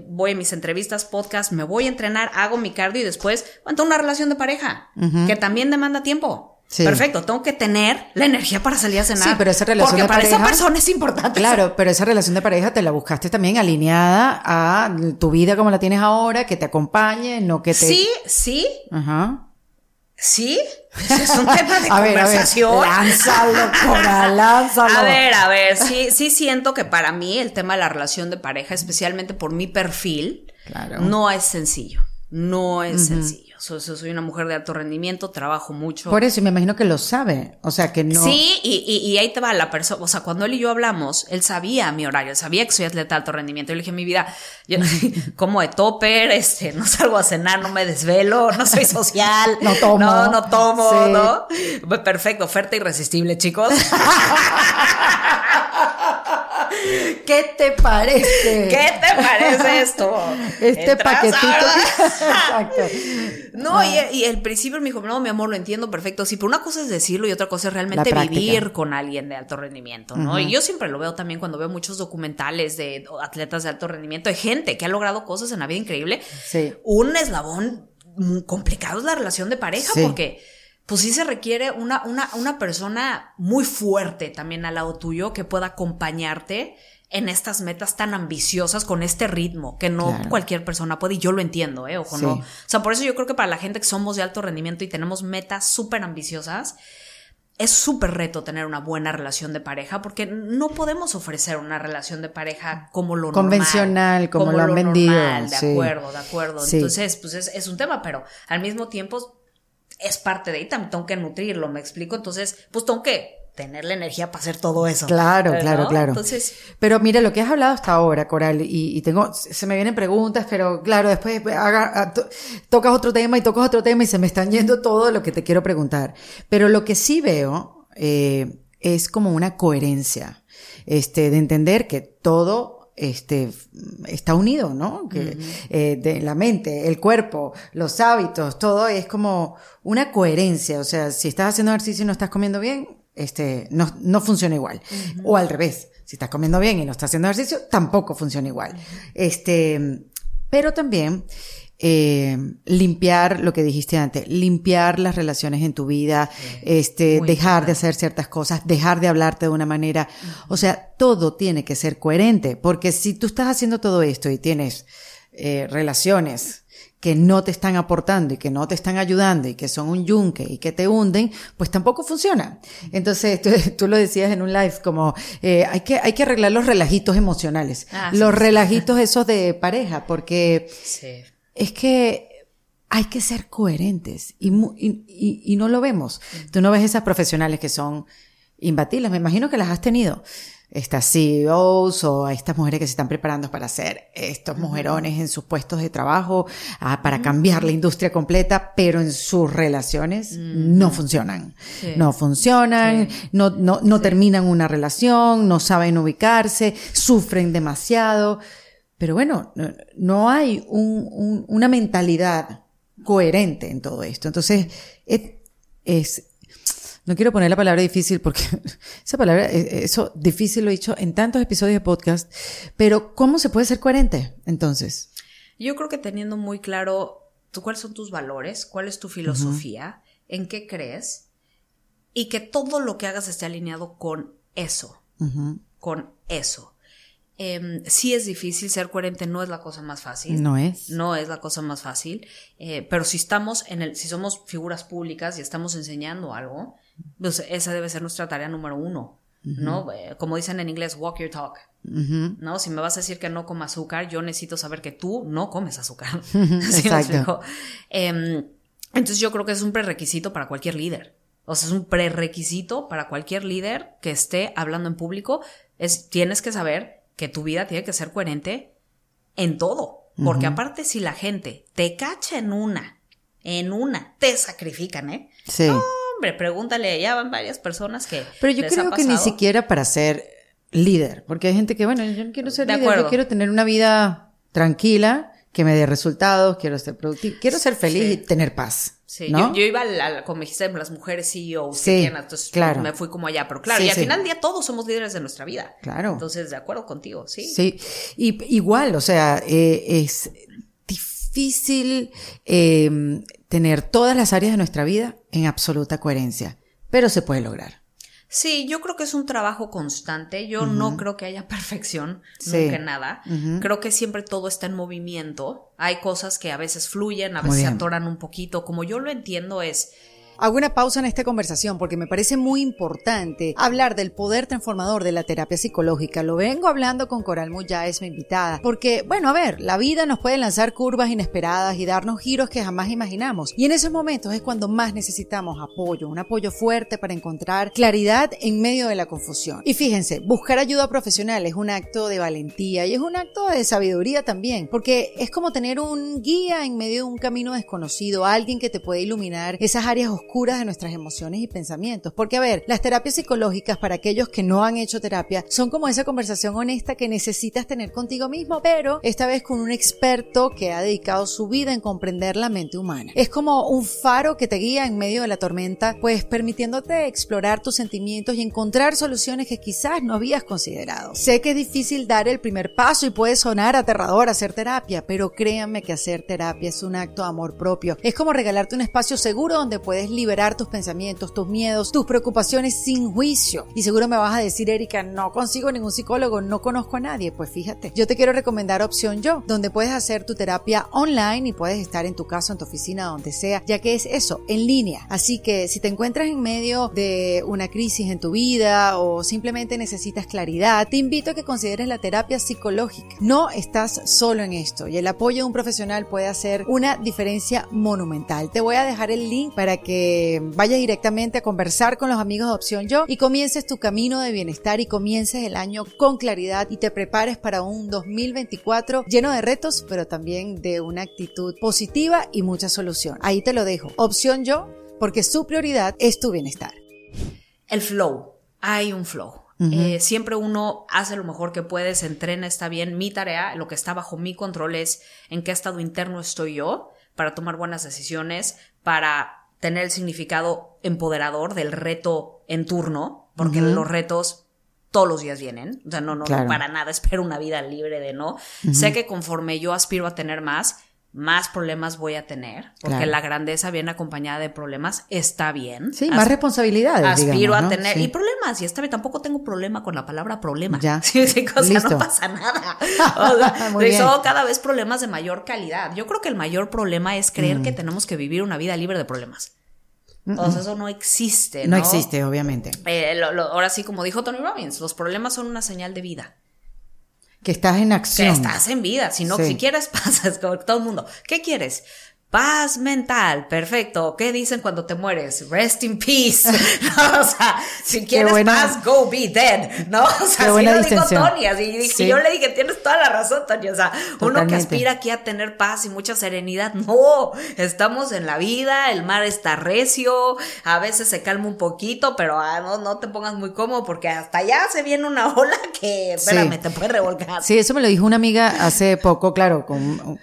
voy a mis entrevistas, podcast, me voy a entrenar, hago mi cardio y después, bueno, tengo una relación de pareja que también demanda tiempo. Sí. Perfecto, tengo que tener la energía para salir a cenar. Sí, pero esa relación Porque de para esa pareja- persona es importante. Claro, pero esa relación de pareja te la buscaste también alineada a tu vida como la tienes ahora, que te acompañe, no que te... Sí, sí, Ajá. Sí. Ese es un tema de A ver, a ver, conversación. lánzalo, Cora, lánzalo. A ver, a ver, sí, sí siento que para mí el tema de la relación de pareja, especialmente por mi perfil, Claro. no es sencillo. No es sencillo. So- so- soy una mujer de alto rendimiento, trabajo mucho. Por eso, y me imagino que lo sabe. O sea, que no... Sí, y, y- y ahí te va la persona. O sea, cuando él y yo hablamos, él sabía mi horario, él sabía que soy atleta de alto rendimiento. Yo le dije, mi vida, yo como de topper, este, no salgo a cenar, no me desvelo, no soy social. No tomo. No, no tomo, Sí. ¿no? Perfecto, oferta irresistible, chicos. ¿Qué te parece? ¿Qué te parece esto? Este ¿Entras paquetito. Exacto. No, y, y el principio me dijo, no, mi amor, lo entiendo perfecto, sí, pero una cosa es decirlo y otra cosa es realmente vivir con alguien de alto rendimiento, ¿no? Y yo siempre lo veo también cuando veo muchos documentales de atletas de alto rendimiento, de gente que ha logrado cosas en la vida increíble. Sí. Un eslabón muy complicado es la relación de pareja, Sí. porque pues sí se requiere una, una, una persona muy fuerte también al lado tuyo que pueda acompañarte en estas metas tan ambiciosas con este ritmo que no Claro. cualquier persona puede y yo lo entiendo, ¿eh? Ojo, Sí. no. O sea, por eso yo creo que para la gente que somos de alto rendimiento y tenemos metas súper ambiciosas, es súper reto tener una buena relación de pareja porque no podemos ofrecer una relación de pareja como lo Convencional, normal, como lo han vendido, normal, de sí. acuerdo, de acuerdo. Sí. Entonces, pues es, es un tema, pero al mismo tiempo es parte de ahí, también tengo que nutrirlo, me explico. Entonces, pues tengo que tener la energía para hacer todo eso. Claro, ¿no? claro, claro. Entonces, Pero mira, lo que has hablado hasta ahora, Coral, y, y tengo, se me vienen preguntas, pero claro, después haga- to- tocas otro tema y tocas otro tema y se me están yendo todo lo que te quiero preguntar. Pero lo que sí veo eh, es como una coherencia, este, de entender que todo este está unido, ¿no? Que eh, de la mente, el cuerpo, los hábitos, todo es como una coherencia. O sea, si estás haciendo ejercicio y no estás comiendo bien, este, no, no funciona igual. O al revés, si estás comiendo bien y no estás haciendo ejercicio, tampoco funciona igual. Este, pero también eh, limpiar lo que dijiste antes, limpiar las relaciones en tu vida, este, dejar de hacer ciertas cosas, dejar de hablarte de una manera. O sea, todo tiene que ser coherente, porque si tú estás haciendo todo esto y tienes eh, relaciones que no te están aportando y que no te están ayudando y que son un yunque y que te hunden, pues tampoco funciona. Entonces, tú, tú lo decías en un live como, eh, hay que, hay que arreglar los relajitos emocionales, Ah, los sí. relajitos esos de pareja, porque sí. Es que hay que ser coherentes y, mu- y, y- y no lo vemos. Tú no ves esas profesionales que son imbatibles, me imagino que las has tenido. Estas CEOs o a estas mujeres que se están preparando para ser estos mujerones en sus puestos de trabajo, ah, para cambiar la industria completa, pero en sus relaciones no funcionan. Sí. No funcionan, no, no, no terminan una relación, no saben ubicarse, sufren demasiado. Pero bueno, no, no hay un- un- una mentalidad coherente en todo esto. Entonces, es, es- no quiero poner la palabra difícil porque esa palabra, eh, eso difícil lo he dicho en tantos episodios de podcast, pero ¿cómo se puede ser coherente entonces? Yo creo que teniendo muy claro tú, cuáles son tus valores, cuál es tu filosofía, en qué crees, y que todo lo que hagas esté alineado con eso, con eso. Em, sí es difícil, ser coherente no es la cosa más fácil. No es. No es la cosa más fácil. eh, pero si estamos en el, si somos figuras públicas y estamos enseñando algo, pues esa debe ser nuestra tarea número uno. ¿No? Eh, Como dicen en inglés, walk your talk. Ujú. ¿no? Si me vas a decir que no coma azúcar, yo necesito saber que tú no comes azúcar. ¿Sí me Exacto. Em, entonces yo creo que es un prerequisito para cualquier líder. O sea, es un prerequisito para cualquier líder que esté hablando en público. Es, tienes que saber que tu vida tiene que ser coherente en todo. Porque aparte, si la gente te cacha en una, en una, te sacrifican, ¿eh? Sí. Hombre, pregúntale, ya van varias personas que. Pero yo les ha creo que ni siquiera para ser líder, porque hay gente que, bueno, yo no quiero ser De líder, acuerdo. yo quiero tener una vida tranquila, que me dé resultados, quiero ser productivo, quiero ser feliz Sí. y tener paz. Sí, ¿no? yo, yo iba, como me dijiste, las mujeres CEOs, Sí, que tienen, entonces claro. me fui como allá, pero claro, Sí, y al sí. final del día todos somos líderes de nuestra vida. Claro. Entonces, de acuerdo contigo, sí. Sí, y, igual, o sea, eh, es difícil eh, tener todas las áreas de nuestra vida en absoluta coherencia, pero se puede lograr. Sí, yo creo que es un trabajo constante. Yo no creo que haya perfección, Sí. nunca nada. Creo que siempre todo está en movimiento. Hay cosas que a veces fluyen, a veces se atoran un poquito. Como yo lo entiendo es, Hago una pausa en esta conversación porque me parece muy importante hablar del poder transformador de la terapia psicológica. Lo vengo hablando con Coral Muyáez, mi invitada, porque, bueno, a ver, la vida nos puede lanzar curvas inesperadas y darnos giros que jamás imaginamos. Y en esos momentos es cuando más necesitamos apoyo, un apoyo fuerte para encontrar claridad en medio de la confusión. Y fíjense, buscar ayuda profesional es un acto de valentía y es un acto de sabiduría también, porque es como tener un guía en medio de un camino desconocido, alguien que te puede iluminar esas áreas oscuras de nuestras emociones y pensamientos. Porque, a ver, las terapias psicológicas para aquellos que no han hecho terapia son como esa conversación honesta que necesitas tener contigo mismo, pero esta vez con un experto que ha dedicado su vida en comprender la mente humana. Es como un faro que te guía en medio de la tormenta, pues permitiéndote explorar tus sentimientos y encontrar soluciones que quizás no habías considerado. Sé que es difícil dar el primer paso y puede sonar aterrador hacer terapia, pero créanme que hacer terapia es un acto de amor propio. Es como regalarte un espacio seguro donde puedes liberar tus pensamientos, tus miedos, tus preocupaciones sin juicio. Y seguro me vas a decir, Erika, no consigo ningún psicólogo, no conozco a nadie. Pues fíjate, yo te quiero recomendar Opción Yo, donde puedes hacer tu terapia online y puedes estar en tu casa, en tu oficina, donde sea, ya que es eso, en línea. Así que si te encuentras en medio de una crisis en tu vida o simplemente necesitas claridad, te invito a que consideres la terapia psicológica. No estás solo en esto y el apoyo de un profesional puede hacer una diferencia monumental. Te voy a dejar el link para que vayas directamente a conversar con los amigos de Opción Yo y comiences tu camino de bienestar y comiences el año con claridad y te prepares para un 2024 lleno de retos, pero también de una actitud positiva y mucha solución. Ahí te lo dejo. Opción Yo, porque su prioridad es tu bienestar. el flow. Hay un flow. Eh, siempre uno hace lo mejor que puede, se entrena, está bien. Mi tarea, lo que está bajo mi control es en qué estado interno estoy yo para tomar buenas decisiones, para tener el significado empoderador del reto en turno, porque los retos todos los días vienen. O sea, no, no, Claro. no para nada espero una vida libre de no. Sé que conforme yo aspiro a tener más, más problemas voy a tener, porque Claro. la grandeza bien acompañada de problemas está bien. Sí, As- más responsabilidades. aspiro digamos, a tener Sí. y problemas y esta vez tampoco tengo problema con la palabra problema Ya. sí, sí, o sea, no pasa nada o sea, Muy y bien. son cada vez problemas de mayor calidad yo creo que el mayor problema es creer Mm. que tenemos que vivir una vida libre de problemas entonces eso no existe No no, existe, obviamente. Eh, lo- lo- ahora sí como dijo Tony Robbins los problemas son una señal de vida Que estás en que acción. estás en vida. Si no, Sí. si quieres, pasas con todo el mundo. ¿Qué quieres? Paz mental, perfecto. ¿Qué dicen cuando te mueres? Rest in peace. No, o sea, si quieres buena- paz, go be dead. ¿No? O sea, así lo dijo. Tony. Así Sí. yo le dije, tienes toda la razón, Tony. O sea, uno que aspira aquí a tener paz y mucha serenidad. No, estamos en la vida, el mar está recio, a veces se calma un poquito, pero ah, no, no te pongas muy cómodo porque hasta allá se viene una ola que, espérame, Sí. te puede revolcar. Sí, eso me lo dijo una amiga hace poco, claro, con,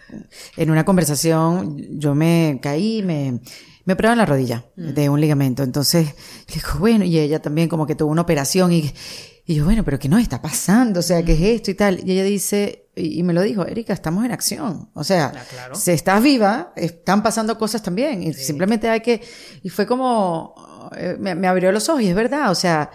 en una conversación yo me caí, me, me operaron la rodilla de un ligamento. Entonces, le dijo, bueno, y ella también como que tuvo una operación y, y yo, bueno, pero ¿qué nos está pasando? O sea, ¿qué es esto y tal? Y ella dice, y, y me lo dijo, Erika, estamos en acción. O sea, Ah, claro. si estás viva, están pasando cosas también. Y simplemente hay que, y fue como, eh, me, me abrió los ojos y es verdad, o sea,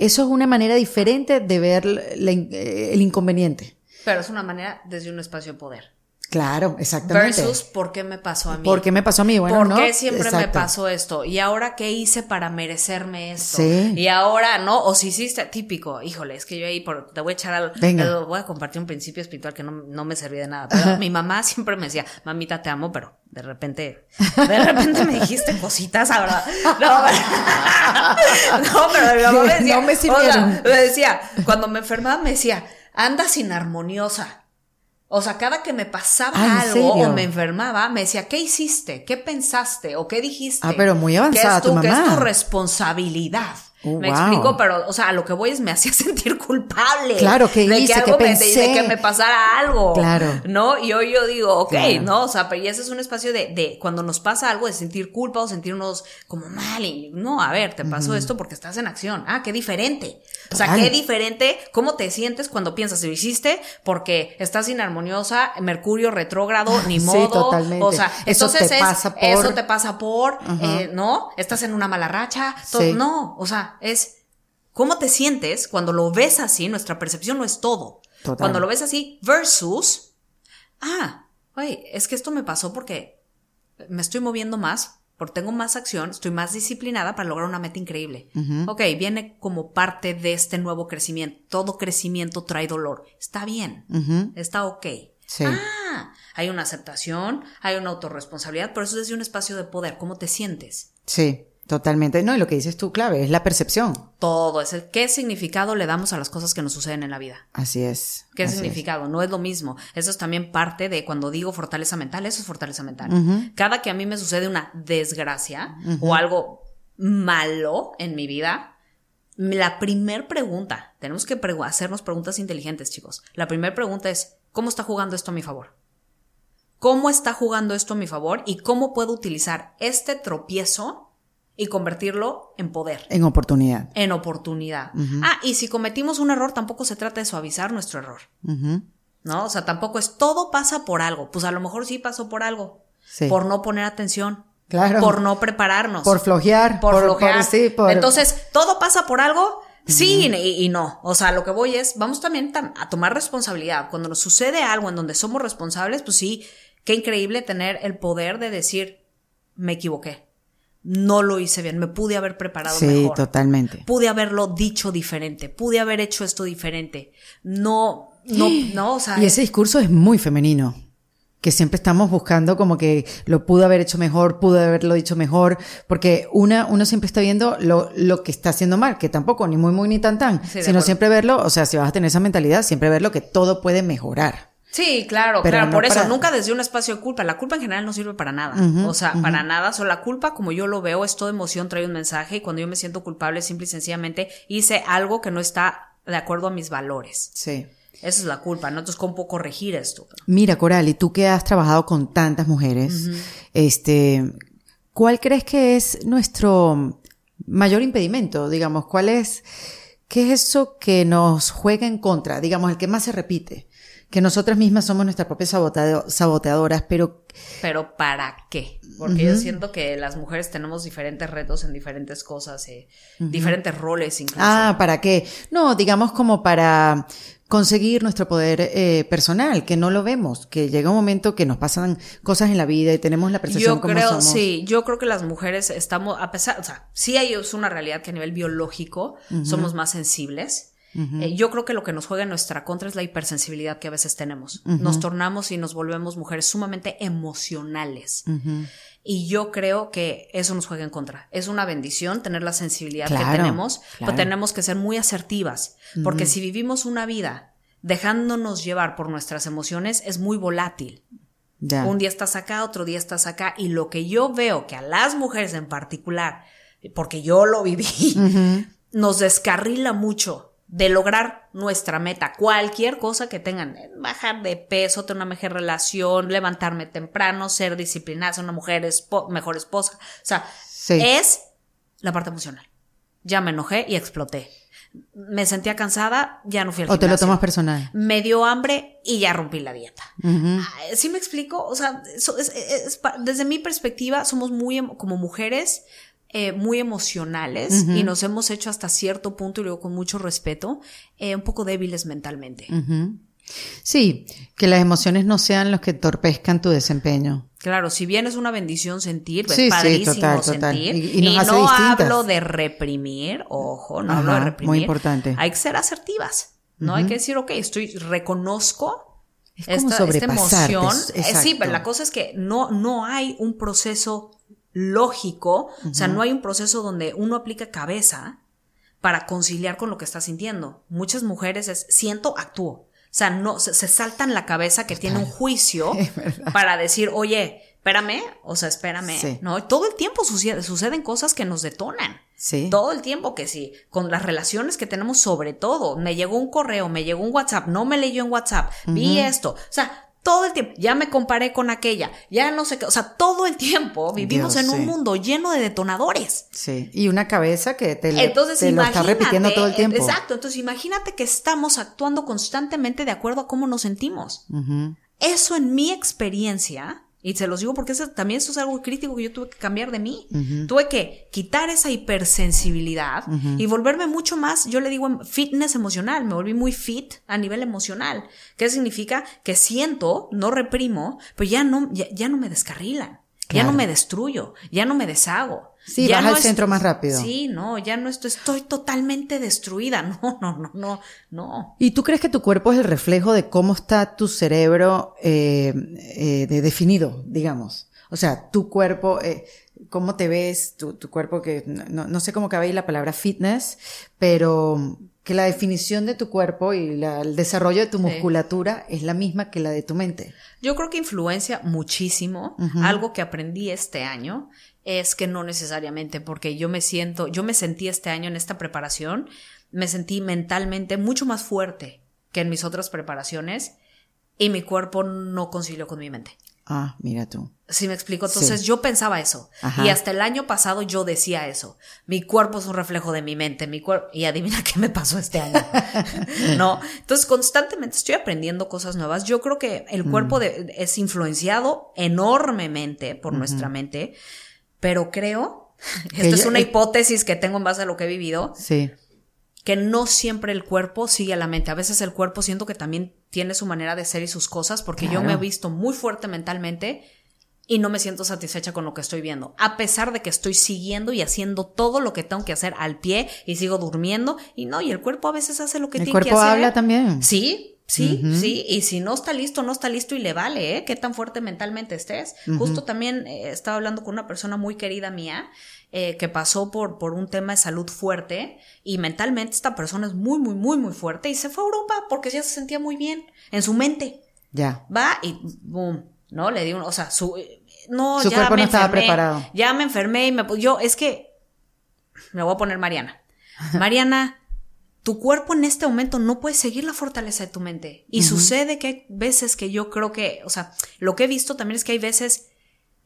eso es una manera diferente de ver la eh, el inconveniente. Pero es una manera desde un espacio de poder. Claro, exactamente. Versus por qué me pasó a mí. ¿Por qué me pasó a mí? Bueno, ¿Por no. qué siempre me pasó esto? ¿Y ahora qué hice para merecerme esto? Sí. Y ahora, ¿no? O si hiciste, típico, híjole, es que yo ahí por, te voy a echar al, Venga. voy a compartir un principio espiritual que no, no me servía de nada. Pero mi mamá siempre me decía, mamita, te amo, pero de repente, de repente me dijiste cositas, ahora. No, pero, no, pero mi mamá me decía, No me o sea, sirvieron. me decía, cuando me enfermaba me decía, andas inarmoniosa. O sea, cada que me pasaba Ah, ¿en algo o me enfermaba, me decía, ¿qué hiciste? ¿Qué pensaste? ¿O qué dijiste? Ah, pero muy avanzada ¿Qué es tu ¿Qué es mamá. tu responsabilidad? Oh, me wow. explico, pero, o sea, a lo que voy es me hacía sentir culpable. Claro, ¿qué de hice? que ¿Qué algo me, de- pensé? de que me pasara algo. Claro. ¿No? Y hoy yo digo, ok, Claro. ¿no? O sea, pero y ese es un espacio de, de cuando nos pasa algo, de sentir culpa o sentirnos como mal. Y no, a ver, te pasó esto porque estás en acción. Ah, qué diferente. O sea, qué diferente. ¿Cómo te sientes cuando piensas? ¿Lo hiciste? Porque estás inarmoniosa, Mercurio retrógrado, ni Sí, modo. totalmente. O sea, Eso entonces te es, pasa por- eso te pasa por, eh, ¿no? Estás en una mala racha. Sí. No, o sea, es cómo te sientes cuando lo ves así. Nuestra percepción no es todo. Total. Cuando lo ves así versus, ah, oye, es que esto me pasó porque me estoy moviendo más, porque tengo más acción, estoy más disciplinada para lograr una meta increíble. Ok, viene como parte de este nuevo crecimiento. Todo crecimiento trae dolor. Está bien, está ok. Sí. Ah, hay una aceptación, hay una autorresponsabilidad, pero eso es desde un espacio de poder. ¿Cómo te sientes? Sí, totalmente. No, y lo que dices tú, clave, es la percepción. Todo es el qué significado le damos a las cosas que nos suceden en la vida. Así es. ¿Qué así es. significado? No es lo mismo. Eso es también parte de cuando digo fortaleza mental, eso es fortaleza mental. Cada que a mí me sucede una desgracia o algo malo en mi vida, la primer pregunta, tenemos que pregu- hacernos preguntas inteligentes, chicos. La primera pregunta es, ¿cómo está jugando esto a mi favor? ¿Cómo está jugando esto a mi favor? ¿Y cómo puedo utilizar este tropiezo y convertirlo en poder? En oportunidad. En oportunidad. Ah, y si cometimos un error, tampoco se trata de suavizar nuestro error. ¿no? O sea, tampoco es todo pasa por algo. Pues a lo mejor sí pasó por algo. Sí. Por no poner atención. Claro. Por no prepararnos. Por flojear. por, flojear. sí, por- Entonces, todo pasa por algo. Sí y, y no. O sea, lo que voy es, vamos también tam- a tomar responsabilidad. Cuando nos sucede algo en donde somos responsables, pues sí, qué increíble tener el poder de decir, me equivoqué. No lo hice bien, me pude haber preparado Sí, mejor. totalmente. Pude haberlo dicho diferente, pude haber hecho esto diferente. No, no, no, o sea, Y ese discurso es muy femenino. Que siempre estamos buscando como que lo pudo haber hecho mejor, pudo haberlo dicho mejor, porque una, uno siempre está viendo lo, lo que está haciendo mal, que tampoco ni muy, muy, ni tan, tan, Sí, sino siempre verlo, o sea, si vas a tener esa mentalidad, siempre verlo que todo puede mejorar. Sí, claro, Pero claro, no por eso, para- nunca desde un espacio de culpa. La culpa en general no sirve para nada. O sea, para nada. Solo la culpa, como yo lo veo, es toda emoción, trae un mensaje. Y cuando yo me siento culpable, simple y sencillamente hice algo que no está de acuerdo a mis valores. Sí. Esa es la culpa, ¿no? Entonces, ¿cómo puedo corregir esto? Mira, Coral, y tú que has trabajado con tantas mujeres, este, ¿cuál crees que es nuestro mayor impedimento? Digamos, ¿cuál es, qué es eso que nos juega en contra? Digamos, el que más se repite. Que nosotras mismas somos nuestras propias saboteadoras, pero Pero ¿para qué? Porque yo siento que las mujeres tenemos diferentes retos en diferentes cosas, eh, diferentes roles incluso. Ah, ¿para qué? No, digamos como para conseguir nuestro poder eh, personal, que no lo vemos, que llega un momento que nos pasan cosas en la vida y tenemos la percepción Yo como creo, somos. sí, yo creo que las mujeres estamos, a pesar, o sea, sí hay es una realidad que a nivel biológico somos más sensibles. Eh, yo creo que lo que nos juega en nuestra contra es la hipersensibilidad que a veces tenemos. Nos tornamos y nos volvemos mujeres sumamente emocionales. Y yo creo que eso nos juega en contra. Es una bendición tener la sensibilidad que tenemos, claro. pero tenemos que ser muy asertivas, porque si vivimos una vida dejándonos llevar por nuestras emociones, es muy volátil. Ya. Un día estás acá, otro día estás acá. Y lo que yo veo que a las mujeres en particular, porque yo lo viví, nos descarrila mucho de lograr nuestra meta. Cualquier cosa que tengan, eh, bajar de peso, tener una mejor relación, levantarme temprano, ser disciplinada, ser una mujer espo- mejor esposa. O sea, Sí. es la parte emocional. Ya me enojé y exploté. Me sentía cansada, ya no fui al O te lo tomas personal. Me dio hambre y ya rompí la dieta. Ah, ¿Sí me explico? O sea, eso es- es- es pa- desde mi perspectiva, somos muy, como mujeres, eh, muy emocionales y nos hemos hecho hasta cierto punto, y lo digo con mucho respeto, eh, un poco débiles mentalmente. Sí, que las emociones no sean los que entorpezcan tu desempeño. Claro, si bien es una bendición sentir, Sí, sí, es padrísimo total, total. sentir, Y- y, no distintas. hablo de reprimir, ojo, no Ajá, hablo de muy reprimir. importante. Hay que ser asertivas, ¿no? Hay que decir, ok, estoy, reconozco Es como esta, esta emoción. es- Eh, sí, pero la cosa es que no, no hay un proceso lógico, o sea, no hay un proceso donde uno aplica cabeza para conciliar con lo que está sintiendo. Muchas mujeres es siento, actúo. O sea, no, se, se saltan la cabeza que tiene un juicio para decir, oye, espérame, o sea, espérame, Sí. ¿no? Todo el tiempo sucede- suceden cosas que nos detonan. Sí. Todo el tiempo que sí, con las relaciones que tenemos sobre todo, me llegó un correo, me llegó un WhatsApp, no me leyó en WhatsApp, vi esto, o sea, todo el tiempo, ya me comparé con aquella, ya no sé qué, o sea, todo el tiempo vivimos Dios, en un sí. mundo lleno de detonadores. Sí. Y una cabeza que te, Entonces, te lo está repitiendo todo el tiempo. Exacto, entonces imagínate que estamos actuando constantemente de acuerdo a cómo nos sentimos. Eso en mi experiencia, y se los digo porque eso, también eso es algo crítico que yo tuve que cambiar de mí. Tuve que quitar esa hipersensibilidad y volverme mucho más, yo le digo em, fitness emocional, me volví muy fit a nivel emocional. ¿Qué significa? Que siento, no reprimo, pero ya no, ya, ya no me descarrilan. Ya no me destruyo, ya no me deshago. Sí, ya vas no al centro más rápido. Sí, no, ya no estoy, estoy totalmente destruida. No, no, no, no, no. ¿Y tú crees que tu cuerpo es el reflejo de cómo está tu cerebro eh, eh, de definido, digamos? O sea, tu cuerpo, eh, cómo te ves, tu, tu cuerpo que, no, no sé cómo cabe ahí la palabra fitness, pero que la definición de tu cuerpo y la- el desarrollo de tu musculatura es la misma que la de tu mente. Yo creo que influencia muchísimo. Algo que aprendí este año es que no necesariamente, porque yo me siento, yo me sentí este año en esta preparación, me sentí mentalmente mucho más fuerte que en mis otras preparaciones y mi cuerpo no concilió con mi mente. Ah, mira tú. ¿Sí me explico? Entonces Sí. yo pensaba eso. Ajá. Y hasta el año pasado yo decía eso. Mi cuerpo es un reflejo de mi mente, mi cuerpo. Y adivina qué me pasó este año. no. Entonces constantemente estoy aprendiendo cosas nuevas. Yo creo que el Mm. cuerpo de- es influenciado enormemente por nuestra mente. Pero creo, esta es ya- una eh, hipótesis que tengo en base a lo que he vivido, Sí. que no siempre el cuerpo sigue a la mente. A veces el cuerpo siento que también tiene su manera de ser y sus cosas, porque yo me he visto muy fuerte mentalmente y no me siento satisfecha con lo que estoy viendo, a pesar de que estoy siguiendo y haciendo todo lo que tengo que hacer al pie y sigo durmiendo y no, y el cuerpo a veces hace lo que El tiene que cuerpo hacer. habla también. Sí, sí, sí, y si no está listo, no está listo y le vale, ¿eh? Qué tan fuerte mentalmente estés. Justo también eh, estaba hablando con una persona muy querida mía eh, que pasó por, por un tema de salud fuerte y mentalmente esta persona es muy, muy, muy, muy fuerte y se fue a Europa porque ya se sentía muy bien en su mente. Ya. Va y boom, ¿no? Le di un, o sea, su, no, Su ya cuerpo me no estaba enfermé, preparado. Ya me enfermé y me, yo, es que, me voy a poner Mariana. Mariana, tu cuerpo en este momento no puede seguir la fortaleza de tu mente. Y sucede que hay veces que yo creo que, o sea, lo que he visto también es que hay veces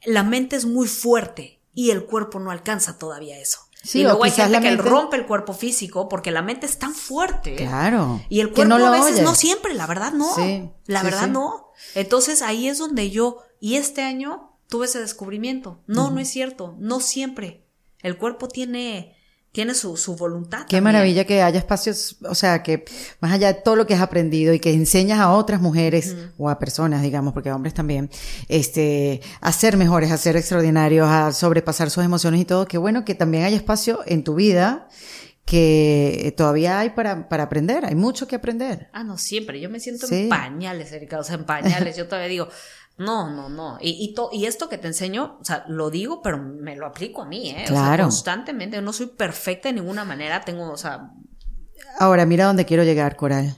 la mente es muy fuerte y el cuerpo no alcanza todavía eso. Sí, y luego hay gente que mente- rompe el cuerpo físico porque la mente es tan fuerte. Claro. Y el cuerpo no lo a veces no siempre, la verdad no. Sí, la sí, verdad sí. no. Entonces ahí es donde yo, y este año tuve ese descubrimiento. No, no es cierto, no siempre. El cuerpo tiene, tiene su, su voluntad. Qué también. maravilla que haya espacios, o sea, que más allá de todo lo que has aprendido y que enseñas a otras mujeres o a personas, digamos, porque a hombres también, este, a ser mejores, a ser extraordinarios, a sobrepasar sus emociones y todo, qué bueno que también haya espacio en tu vida que todavía hay para, para aprender, hay mucho que aprender. Ah, no, siempre. Yo me siento Sí. en pañales, Erika. O sea, en pañales. Yo todavía digo, no, no, no. Y, y, to- y esto que te enseño, o sea, lo digo, pero me lo aplico a mí, ¿eh? O sea, Claro. constantemente. Yo no soy perfecta de ninguna manera. Tengo, o sea, Ahora, mira dónde quiero llegar, Coral.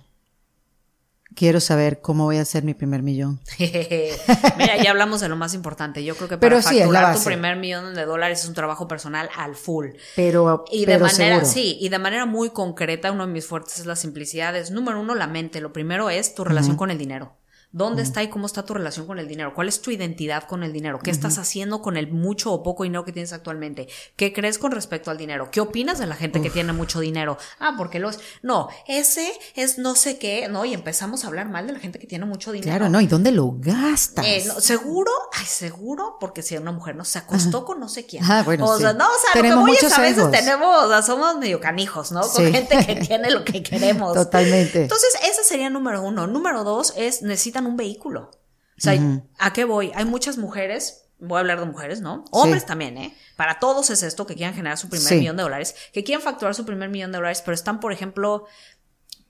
Quiero saber cómo voy a hacer mi primer millón. Mira, ya hablamos de lo más importante. Yo creo que Pero para sí, es la facturar tu primer millón de dólares es un trabajo personal al full. Pero, Y de pero manera, seguro. sí, y de manera muy concreta, uno de mis fuertes es la simplicidad. Es número uno, la mente. Lo primero es tu relación con el dinero. ¿Dónde está y cómo está tu relación con el dinero? ¿Cuál es tu identidad con el dinero? ¿Qué estás haciendo con el mucho o poco dinero que tienes actualmente? ¿Qué crees con respecto al dinero? ¿Qué opinas de la gente que tiene mucho dinero? Ah, porque los... No, ese es no sé qué, ¿no? Y empezamos a hablar mal de la gente que tiene mucho dinero. Claro, no, ¿y dónde lo gastas? Eh, no, seguro, ay, seguro, porque si una mujer no se acostó con no sé quién. Ah, bueno, o sí. sea, no, o sea, Tenemos lo que voy es a veces tenemos, o sea, somos medio canijos, ¿no? Con Sí. gente que tiene lo que queremos. Totalmente. Entonces, ese sería número uno. Número dos es necesitan un vehículo. O sea, ¿a qué voy? Hay muchas mujeres, voy a hablar de mujeres, ¿no? Hombres Sí. también, ¿eh? Para todos es esto, que quieran generar su primer Sí. millón de dólares, que quieran facturar su primer millón de dólares, pero están, por ejemplo,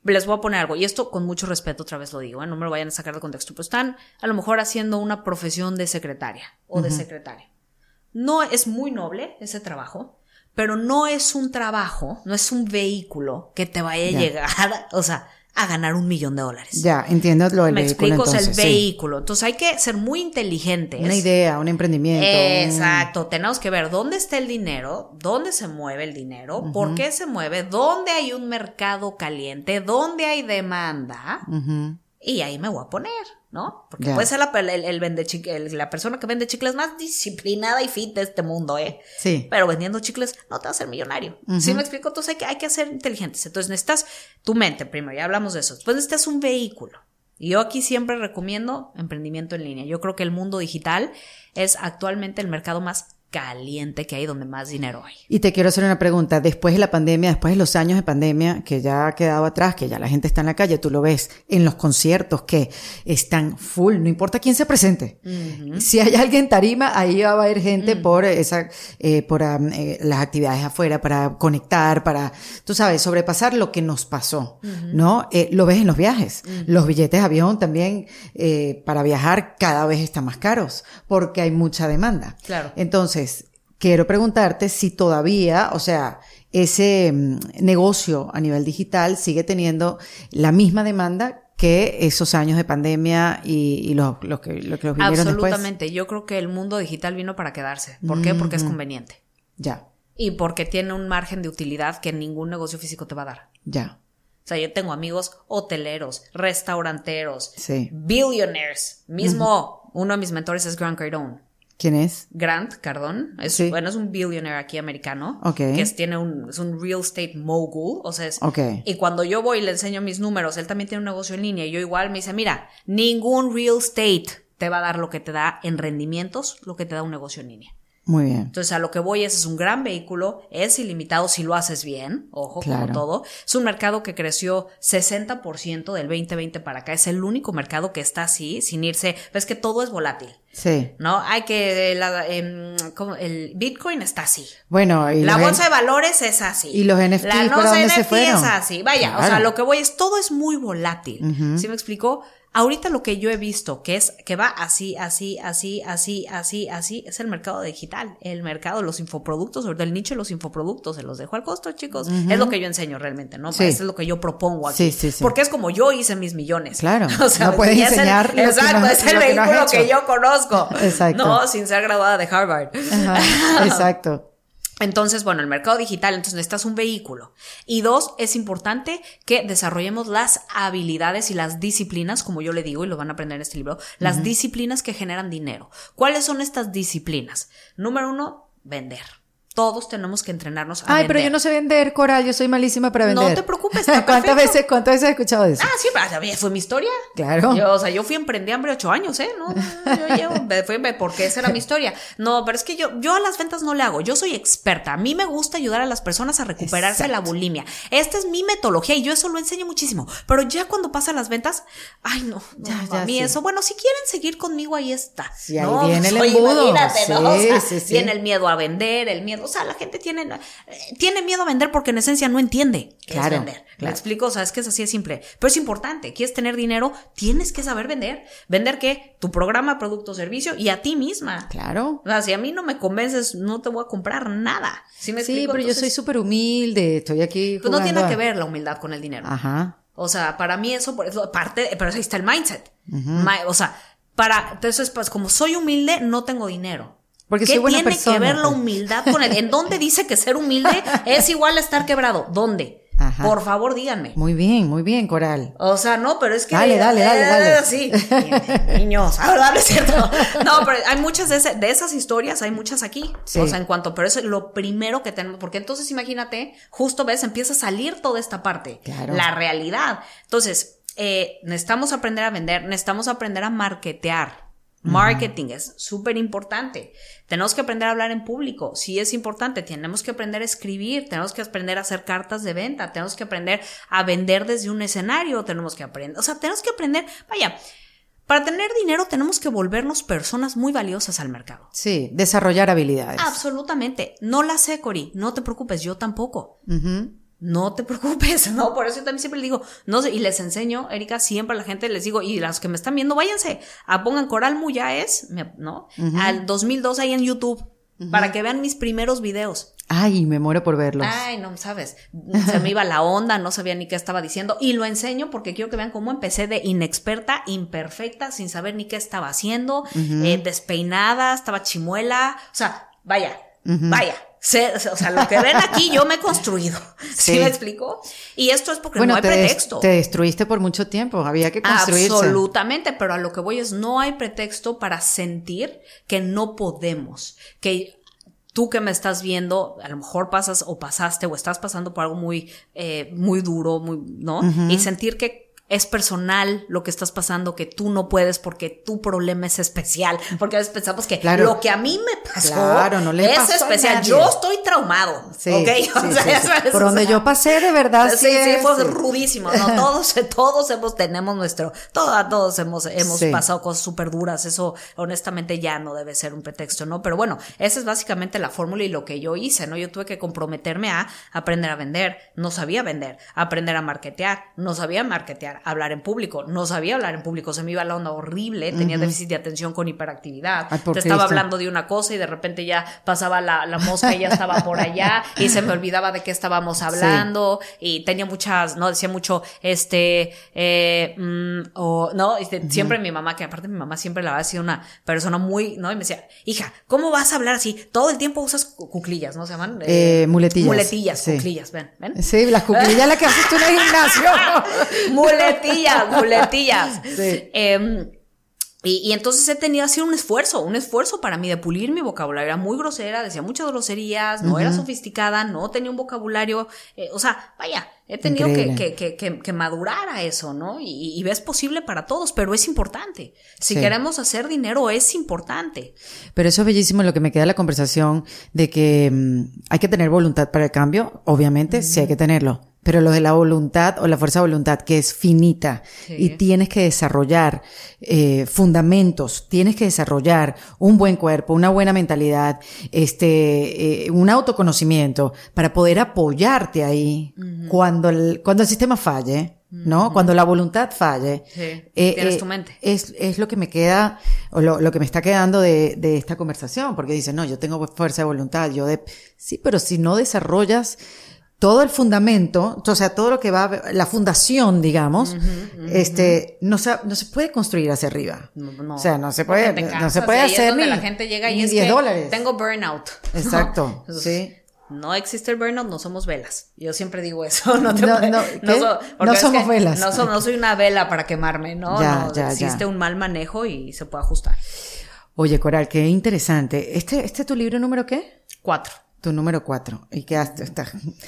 les voy a poner algo, y esto con mucho respeto otra vez lo digo, ¿eh? no me lo vayan a sacar de contexto, pero están a lo mejor haciendo una profesión de secretaria o de secretaria. No es muy noble ese trabajo, pero no es un trabajo, no es un vehículo que te vaya Ya. a llegar, o sea, a ganar un millón de dólares. Ya, entiendo lo del Me vehículo. explico, o sea, el entonces, sí. vehículo. Entonces hay que ser muy inteligentes. Una idea, un emprendimiento. un- Exacto, tenemos que ver dónde está el dinero, dónde se mueve el dinero, por qué se mueve, dónde hay un mercado caliente, dónde hay demanda. Y ahí me voy a poner, ¿no? Porque puede ser la, el, el vende el- la persona que vende chicles más disciplinada y fit de este mundo, ¿eh? Sí. Pero vendiendo chicles no te vas a hacer millonario. ¿Sí me explico? Entonces hay que, hay que ser inteligentes. Entonces necesitas tu mente primero, ya hablamos de eso. Después necesitas un vehículo. Y yo aquí siempre recomiendo emprendimiento en línea. Yo creo que el mundo digital es actualmente el mercado más caliente que hay, donde más dinero hay. Y te quiero hacer una pregunta. Después de la pandemia, después de los años de pandemia, que ya ha quedado atrás, que ya la gente está en la calle, tú lo ves en los conciertos que están full, no importa quién se presente. Si hay alguien en tarima, ahí va a haber gente por esa, eh, por am, eh, las actividades afuera, para conectar, para, tú sabes, sobrepasar lo que nos pasó, ¿no? Eh, lo ves en los viajes. Los billetes de avión también, para viajar cada vez están más caros, porque hay mucha demanda. Claro. Entonces, quiero preguntarte si todavía, o sea, ese mm, negocio a nivel digital sigue teniendo la misma demanda que esos años de pandemia y, y los, los que, los que los vinieron después. Absolutamente. Yo creo que el mundo digital vino para quedarse. ¿Por qué? Porque es conveniente. Ya, Y porque tiene un margen de utilidad que ningún negocio físico te va a dar. ya, O sea, yo tengo amigos hoteleros, restauranteros, sí. billionaires. Mismo, uno de mis mentores es Grant Cardone. ¿Quién es? Grant Cardone, es, Sí. bueno, es un billionaire aquí americano. Ok. Que es, tiene un, es un real estate mogul. O sea, es, Ok. y cuando yo voy y le enseño mis números, él también tiene un negocio en línea. Y yo igual me dice, mira, ningún real estate te va a dar lo que te da en rendimientos, lo que te da un negocio en línea. Muy bien. Entonces, a lo que voy es, es un gran vehículo, es ilimitado si lo haces bien, ojo, Claro. como todo. Es un mercado que creció 60% del 2020 para acá. Es el único mercado que está así, sin irse. Ves que todo es volátil, Sí. ¿no? Hay que. la- em, el Bitcoin está así. Bueno, y La bolsa de valores es así. ¿Y los NFT La para dónde se NFT fueron? es así. Vaya, o sea, lo que voy es, todo es muy volátil. ¿Sí me explicó? Ahorita lo que yo he visto, que es, que va así, así, así, así, así, así, es el mercado digital, el mercado de los infoproductos, ahorita el nicho de los infoproductos, se los dejo al costo, chicos. Es lo que yo enseño realmente, ¿no? Sí. Eso es lo que yo propongo aquí. Sí, sí, sí. Porque es como yo hice mis millones. Claro. No puedes ya es el- enseñar Exacto, no- es el lo que no has vehículo que, yo conozco. Exacto. No, sin ser graduada de Harvard. Ajá, exacto. Entonces, bueno, el mercado digital, entonces necesitas un vehículo. Y dos, es importante que desarrollemos las habilidades y las disciplinas, como yo le digo, y lo van a aprender en este libro, las disciplinas que generan dinero. ¿Cuáles son estas disciplinas? Número uno, vender. Todos tenemos que entrenarnos a Ay, vender. pero yo no sé vender, Coral, yo soy malísima para No vender. te preocupes, ¿Cuántas veces, cuántas veces has escuchado eso? Ah, sí, pero fue mi historia. Claro. Yo, o sea, yo fui emprendí hambre ocho años, ¿eh? No, no, yo llevo, fue porque esa era mi historia. No, pero es que yo, yo a las ventas no le hago. Yo soy experta. A mí me gusta ayudar a las personas a recuperarse de la bulimia. Esta es mi metodología y yo eso lo enseño muchísimo. Pero ya cuando pasa las ventas, ay, no, no, Ya, a ya, mí sí. eso. Bueno, si quieren seguir conmigo, ahí está. Sí, ahí No, viene el embudo. imagínate, ¿no? O Sí, sea, sí, sí. Viene el miedo a vender, el miedo. O sea, la gente tiene, eh, tiene miedo a vender porque en esencia no entiende qué Claro, es vender. ¿Me claro. explico? O sea, es que es así de simple. Pero es importante. ¿Quieres tener dinero? Tienes que saber vender. ¿Vender qué? Tu programa, producto servicio y a ti misma. Claro. O sea, si a mí no me convences, no te voy a comprar nada. ¿Sí me Sí, explico? pero yo soy súper humilde, estoy aquí Pues no tiene que ver la humildad con el dinero. Ajá. O sea, para mí eso por eso parte, pero ahí está el mindset. Ma- o sea, para entonces pues como soy humilde no tengo dinero. Porque ¿Qué soy buena tiene persona, que ver la humildad con el en dónde dice que ser humilde es igual a estar quebrado? ¿Dónde? Ajá. Por favor, díganme. Muy bien, muy bien, Coral. O sea, no, pero es que. Dale, dale, dale, eh, dale. Sí, niños. Ahora, es cierto. No, pero hay muchas de, ese- de esas historias, hay muchas aquí. Sí. O sea, en cuanto, pero eso es lo primero que tenemos. Porque entonces, imagínate, justo ves, empieza a salir toda esta parte. Claro. La realidad. Entonces, eh, necesitamos aprender a vender, necesitamos aprender a marketear. Marketing es súper importante. Tenemos que aprender a hablar en público. Sí es importante. Tenemos que aprender a escribir. Tenemos que aprender a hacer cartas de venta. Tenemos que aprender a vender desde un escenario. Tenemos que aprender. O sea, tenemos que aprender. Vaya, para tener dinero tenemos que volvernos personas muy valiosas al mercado. Sí, desarrollar habilidades. Absolutamente. No la sé, Cori. No te preocupes. Yo tampoco. No te preocupes, ¿no? Por eso yo también siempre le digo, no sé, y les enseño, Erika, siempre a la gente les digo, y las que me están viendo, váyanse a pongan Coral Muyaes, me- ¿no? Al 2002 ahí en YouTube. para que vean mis primeros videos. Ay, me muero por verlos. Ay, no sabes. Se me iba la onda, no sabía ni qué estaba diciendo. Y lo enseño porque quiero que vean cómo empecé de inexperta, imperfecta, sin saber ni qué estaba haciendo, eh, despeinada, estaba chimuela. O sea, vaya, vaya. O sea, lo que ven aquí yo me he construido. ¿Sí, me explico? Y esto es porque no hay pretexto. te destruiste por mucho tiempo, había que construirse. Absolutamente, pero a lo que voy es no hay pretexto para sentir que no podemos, que tú que me estás viendo, a lo mejor pasas o pasaste o estás pasando por algo muy, eh, muy duro, muy, ¿no? Y sentir que es personal lo que estás pasando, que tú no puedes porque tu problema es especial. Porque a veces pensamos que lo que a mí me pasó no le es especial. Yo estoy traumado. Sí, Por donde yo pasé, de verdad. Sí, sí, fue rudísimo. No, todos, todos hemos, tenemos nuestro, todos, todos hemos, hemos pasado cosas súper duras. Eso, honestamente, ya no debe ser un pretexto, ¿no? Pero bueno, esa es básicamente la fórmula y lo que yo hice, ¿no? Yo tuve que comprometerme a aprender a vender. No sabía vender. Aprender a marketear. No sabía marketear hablar en público. No sabía hablar en público, se me iba la onda horrible, tenía déficit de atención con hiperactividad. Te estaba hablando de una cosa y de repente ya pasaba la, la mosca y ya estaba por allá y se me olvidaba de qué estábamos hablando y tenía muchas, no, decía mucho, este, eh, mm, o, no, este, siempre mi mamá, que aparte mi mamá siempre la ha sido una persona muy, ¿no? Y me decía, hija, ¿cómo vas a hablar así? Todo el tiempo usas cuclillas, ¿no? Se llaman eh, muletillas. Muletillas, cuclillas, ven, ven. Sí, las cuclillas las que haces tú en el gimnasio. muletillas, muletillas. Em, y, entonces he tenido así un esfuerzo, un esfuerzo para mí de pulir mi vocabulario. Era muy grosera, decía muchas groserías, no era sofisticada, no tenía un vocabulario, eh, o sea, vaya, he tenido que, que, que, que, madurar a eso, ¿no? Y, y, es posible para todos, pero es importante. Si queremos hacer dinero, es importante. Pero eso es bellísimo lo que me queda la conversación de que mm, hay que tener voluntad para el cambio, obviamente, sí hay que tenerlo pero lo de la voluntad o la fuerza de voluntad que es finita y tienes que desarrollar eh, fundamentos, tienes que desarrollar un buen cuerpo, una buena mentalidad, este, eh, un autoconocimiento para poder apoyarte ahí cuando el, cuando el sistema falle. ¿no? Cuando la voluntad falle, eh, eh, tu mente. Es, es lo que me queda, o lo, lo que me está quedando de, de esta conversación, porque dice, no, yo tengo fuerza de voluntad, yo de, sí, pero si no desarrollas todo el fundamento, o sea, todo lo que va, la fundación, digamos, este, no se, no se puede construir hacia arriba. No, o sea, no se puede, no se puede hacer ni, la gente llega y es 10 dólares. Tengo burnout. Exacto, sí. No existe el burnout, no somos velas. Yo siempre digo eso. No, no, no, somos velas. No, no, soy una vela para quemarme, ¿no? Ya, ya, existe un mal manejo y se puede ajustar. Oye, Coral, qué interesante. ¿Este, este es tu libro número qué? Cuatro. Tu número cuatro. ¿Y qué haces?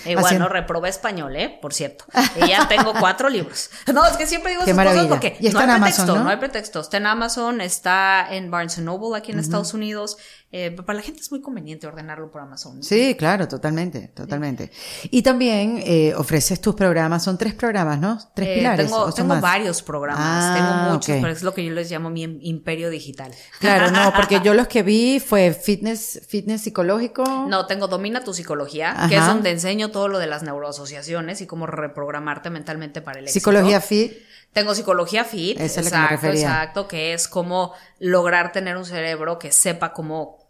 Igual, no reprobé español, ¿eh? Por cierto. Y ya tengo cuatro libros. No, es que siempre digo esas cosas porque no hay pretexto, ¿no? hay pretexto. Está en Amazon, está en Barnes Noble aquí en Estados Unidos. Eh, para la gente es muy conveniente ordenarlo por Amazon. Sí, claro, totalmente, totalmente. Y también eh, ofreces tus programas, son tres programas, ¿no? Tres eh, pilares. Tengo, tengo varios programas, ah, tengo muchos, pero es lo que yo les llamo mi imperio digital. Claro, no, porque yo los que vi fue fitness, fitness psicológico. No, tengo Domina tu psicología, que es donde enseño todo lo de las neuroasociaciones y cómo reprogramarte mentalmente para el éxito. Psicología fit. Tengo psicología fit, exacto, exacto, que es como lograr tener un cerebro que sepa cómo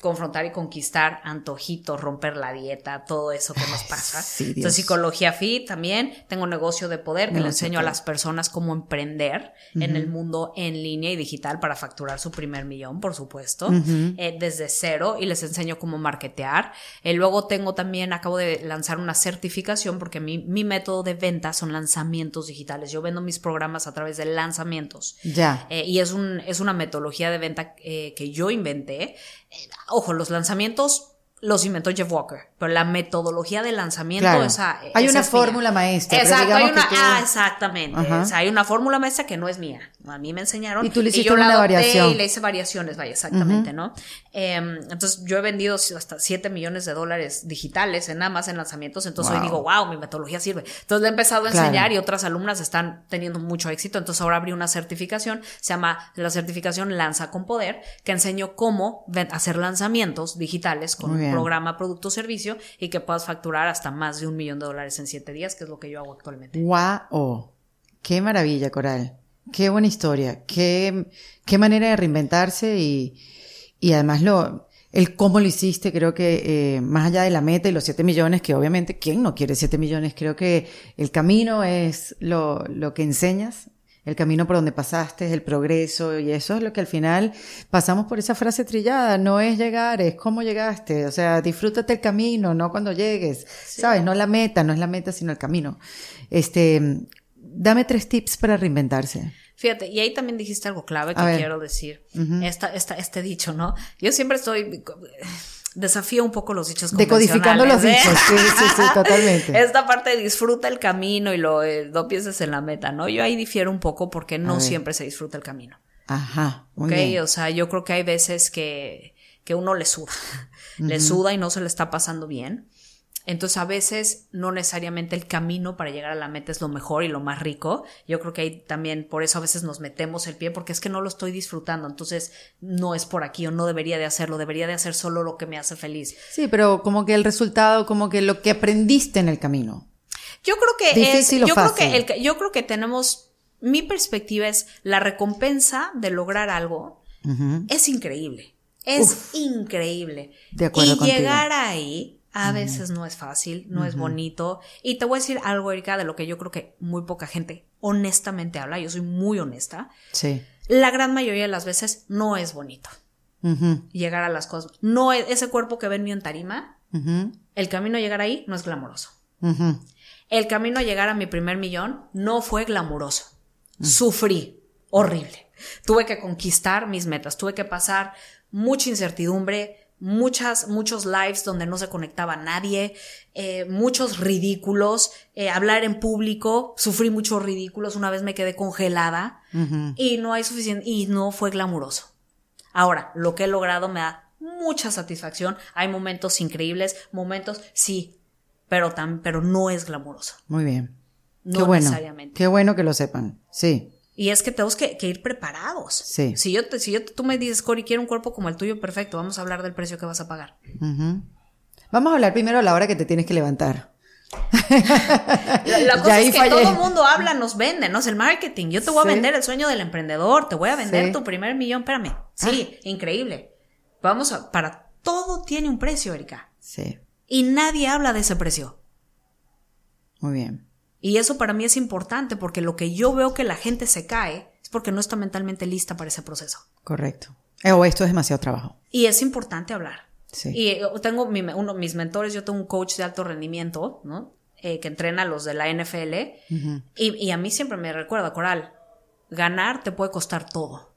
confrontar y conquistar antojitos, romper la dieta, todo eso que nos pasa. Entonces, psicología fit también. Tengo un negocio de poder que le enseño a las personas cómo emprender en el mundo en línea y digital para facturar su primer millón, por supuesto, eh, desde cero y les enseño cómo marketear. Eh, luego tengo también, acabo de lanzar una certificación porque mi, mi método de venta son lanzamientos digitales. Yo vendo mis programas a través de lanzamientos. Ya. Eh, y es, un, es una metodología de venta que yo inventé ojo, los lanzamientos los inventó Jeff Walker, pero la metodología de lanzamiento esa hay una fórmula maestra. Exacto, hay una, ah, exactamente. hay una fórmula maestra que no es mía. A mí me enseñaron. Y tú le hiciste una variación. Y le hice variaciones, vaya, exactamente, ¿no? Em, entonces yo he vendido hasta 7 millones de dólares digitales en nada más en lanzamientos. Entonces hoy digo, wow, mi metodología sirve. Entonces le he empezado a enseñar y otras alumnas están teniendo mucho éxito. Entonces ahora abrí una certificación, se llama la certificación Lanza con Poder, que enseño cómo hacer lanzamientos digitales con un programa, producto, servicio y que puedas facturar hasta más de un millón de dólares en 7 días, que es lo que yo hago actualmente. ¡Wow! ¡Qué maravilla, Coral! Qué buena historia, qué, qué manera de reinventarse y, y además lo, el cómo lo hiciste, creo que eh, más allá de la meta y los 7 millones, que obviamente, ¿quién no quiere 7 millones? Creo que el camino es lo, lo que enseñas, el camino por donde pasaste, es el progreso, y eso es lo que al final pasamos por esa frase trillada, no es llegar, es cómo llegaste, o sea, disfrútate el camino, no cuando llegues, ¿sabes? No la meta, no es la meta, sino el camino. Este, dame tres tips para reinventarse. Fíjate, y ahí también dijiste algo clave que quiero decir. esta, esta, este dicho, ¿no? Yo siempre estoy. Desafío un poco los dichos Decodificando los dichos, ¿eh? sí, sí, sí, totalmente. Esta parte de disfruta el camino y lo, eh, no pienses en la meta, ¿no? Yo ahí difiero un poco porque no siempre se disfruta el camino. Ajá, muy ¿ok? bien. O sea, yo creo que hay veces que, que uno le suda, le suda y no se le está pasando bien. Entonces, a veces no necesariamente el camino para llegar a la meta es lo mejor y lo más rico. Yo creo que ahí también por eso a veces nos metemos el pie porque es que no lo estoy disfrutando. Entonces, no es por aquí o no debería de hacerlo. Debería de hacer solo lo que me hace feliz. Sí, pero como que el resultado, como que lo que aprendiste en el camino. Yo creo que Difícil es, yo creo que el yo creo que tenemos mi perspectiva es la recompensa de lograr algo es increíble. Es Uf. increíble. De acuerdo y contigo. llegar ahí a veces no es fácil, no es bonito. Y te voy a decir algo, Erika, de lo que yo creo que muy poca gente honestamente habla. Yo soy muy honesta. Sí. La gran mayoría de las veces no es bonito Ujú, llegar a las cosas. No es ese cuerpo que ven en tarima. ujú, El camino a llegar ahí no es glamoroso. El camino a llegar a mi primer millón no fue glamuroso. Sufrí. Horrible. Tuve que conquistar mis metas. Tuve que pasar mucha incertidumbre, muchas, muchos lives donde no se conectaba nadie, eh, muchos ridículos, eh, hablar en público, sufrí muchos ridículos. Una vez me quedé congelada y no hay suficiente, y no fue glamuroso. Ahora, lo que he logrado me da mucha satisfacción. Hay momentos increíbles, momentos, sí, pero, tan, pero no es glamuroso. Muy bien. No Qué bueno. necesariamente. Qué bueno que lo sepan. Sí. Y es que tenemos que, que ir preparados. Sí. Si yo te, si yo te- tú me dices, Cory, quiero un cuerpo como el tuyo, perfecto, vamos a hablar del precio que vas a pagar. Vamos a hablar primero a la hora que te tienes que levantar. La, cosa es que fallé. todo el mundo habla, nos vende, ¿no? Es el marketing. Yo te voy Sí. a vender el sueño del emprendedor, te voy a vender Sí. tu primer millón, espérame. Sí, Ah. increíble. Vamos a, para todo tiene un precio, Erika. Sí. Y nadie habla de ese precio. Muy bien. Y eso para mí es importante porque lo que yo veo que la gente se cae es porque no está mentalmente lista para ese proceso. Correcto. Eh, O esto es demasiado trabajo. Y es importante hablar. Sí. Y eh, tengo mi- uno de mis mentores, yo tengo un coach de alto rendimiento, ¿no? Eh, que entrena a los de la NFL. Y, y a mí siempre me recuerda, Coral, ganar te puede costar todo.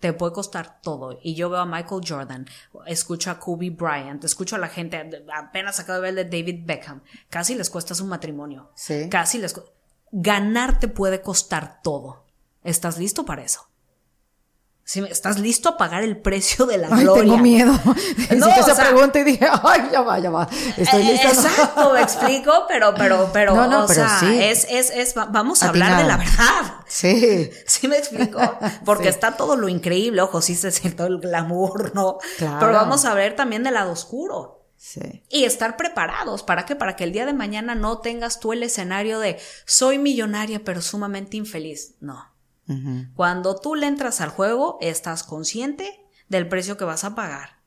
Te puede costar todo. Y yo veo a Michael Jordan, escucho a Kobe Bryant, escucho a la gente, apenas acabo de ver el de David Beckham, casi les cuesta su matrimonio. Sí. Casi les Ganar te puede costar todo. ¿Estás listo para eso? Sí, ¿Estás listo a pagar el precio de la Ay, gloria? tengo miedo. Hiciste o esa sea- pregunta y dije, ay, ya va, ya va. Estoy Eh, lista. ¿no? Exacto, me explico, pero, pero, pero, No, no, o pero sea, sí. es, es, es, va- vamos a hablar de la verdad. Sí. ¿Sí me explico? Porque Sí. está todo lo increíble, ojo, sí se siente el glamour, ¿no? Claro. Pero vamos a ver también del lado oscuro. Sí. Y estar preparados. ¿Para qué? Para que el día de mañana no tengas tú el escenario de soy millonaria pero sumamente infeliz. No. Cuando tú le entras al juego, estás consciente del precio que vas a pagar.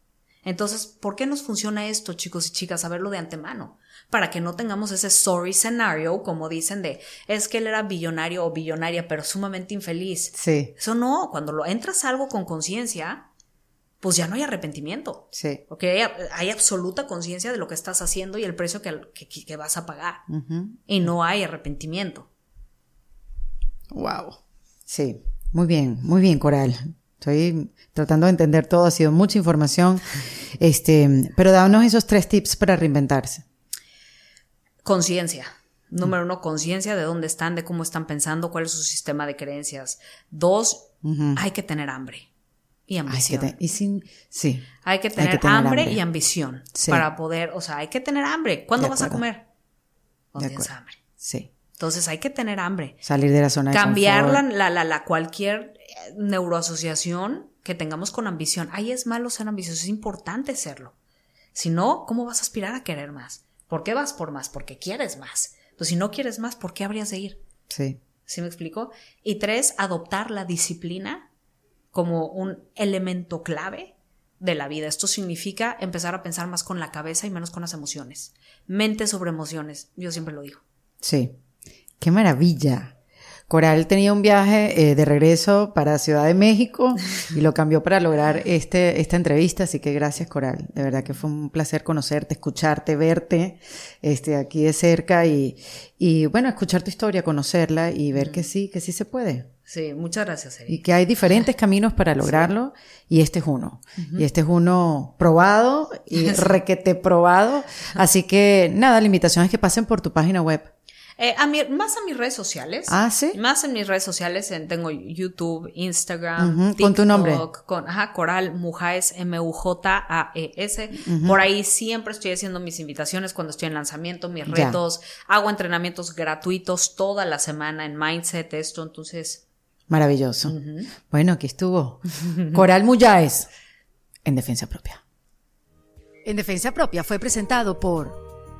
Entonces, ¿por qué nos funciona esto, chicos y chicas? Saberlo de antemano. Para que no tengamos ese sorry scenario, como dicen de, es que él era billonario o billonaria, pero sumamente infeliz. Sí. Eso no, cuando lo entras a algo con conciencia, pues ya no hay arrepentimiento. Sí. Ok, hay, hay absoluta conciencia de lo que estás haciendo y el precio que, que- que vas a pagar. Y no hay arrepentimiento. Wow. Sí. Muy bien, muy bien, Coral. Estoy tratando de entender todo, ha sido mucha información. Este, pero danos esos tres tips para reinventarse. Conciencia. Número uno, conciencia de dónde están, de cómo están pensando, cuál es su sistema de creencias. Dos, hay que tener hambre y que ambición. te- y sin, sí. Hay que tener, tener hambre, hambre. y ambición Sí. para poder, o sea, hay que tener hambre. ¿Cuándo De vas a comer? Cuando tienes hambre. Sí. Entonces hay que tener hambre. Salir de la zona de Cambiar la, confort. la, la, la cualquier eh, neuroasociación que tengamos con ambición. Ahí es malo ser ambicioso, es importante serlo. Si no, ¿cómo vas a aspirar a querer más? ¿Por qué vas por más? Porque quieres más. Entonces, si no quieres más, ¿por qué habrías de ir? Sí. ¿Sí me explico? Y tres, adoptar la disciplina como un elemento clave de la vida. Esto significa empezar a pensar más con la cabeza y menos con las emociones. Mente sobre emociones, yo siempre lo digo. Sí, qué maravilla. Coral tenía un viaje eh, de regreso para Ciudad de México y lo cambió para lograr este, esta entrevista, así que gracias Coral. De verdad que fue un placer conocerte, escucharte, verte este, aquí de cerca y, y bueno, escuchar tu historia, conocerla y ver que sí, que sí se puede. Sí, muchas gracias. Y que hay diferentes caminos para lograrlo y este es uno. Y este es uno probado y requete probado. Así que nada, la invitación es que pasen por tu página web. Eh, a mi- más a mis redes sociales. Ah, ¿sí? Más en mis redes sociales. en- tengo YouTube, Instagram, Ujú, con tu nombre. TikTok, Con, ajá, Coral Mujaes, M-U-J-A-E-S. Por ahí siempre estoy haciendo mis invitaciones cuando estoy en lanzamiento, mis Ya. retos. Hago entrenamientos gratuitos toda la semana en Mindset, esto. Entonces, Maravilloso. Bueno, aquí estuvo. Coral Muyáez, en Defensa Propia. En Defensa Propia fue presentado por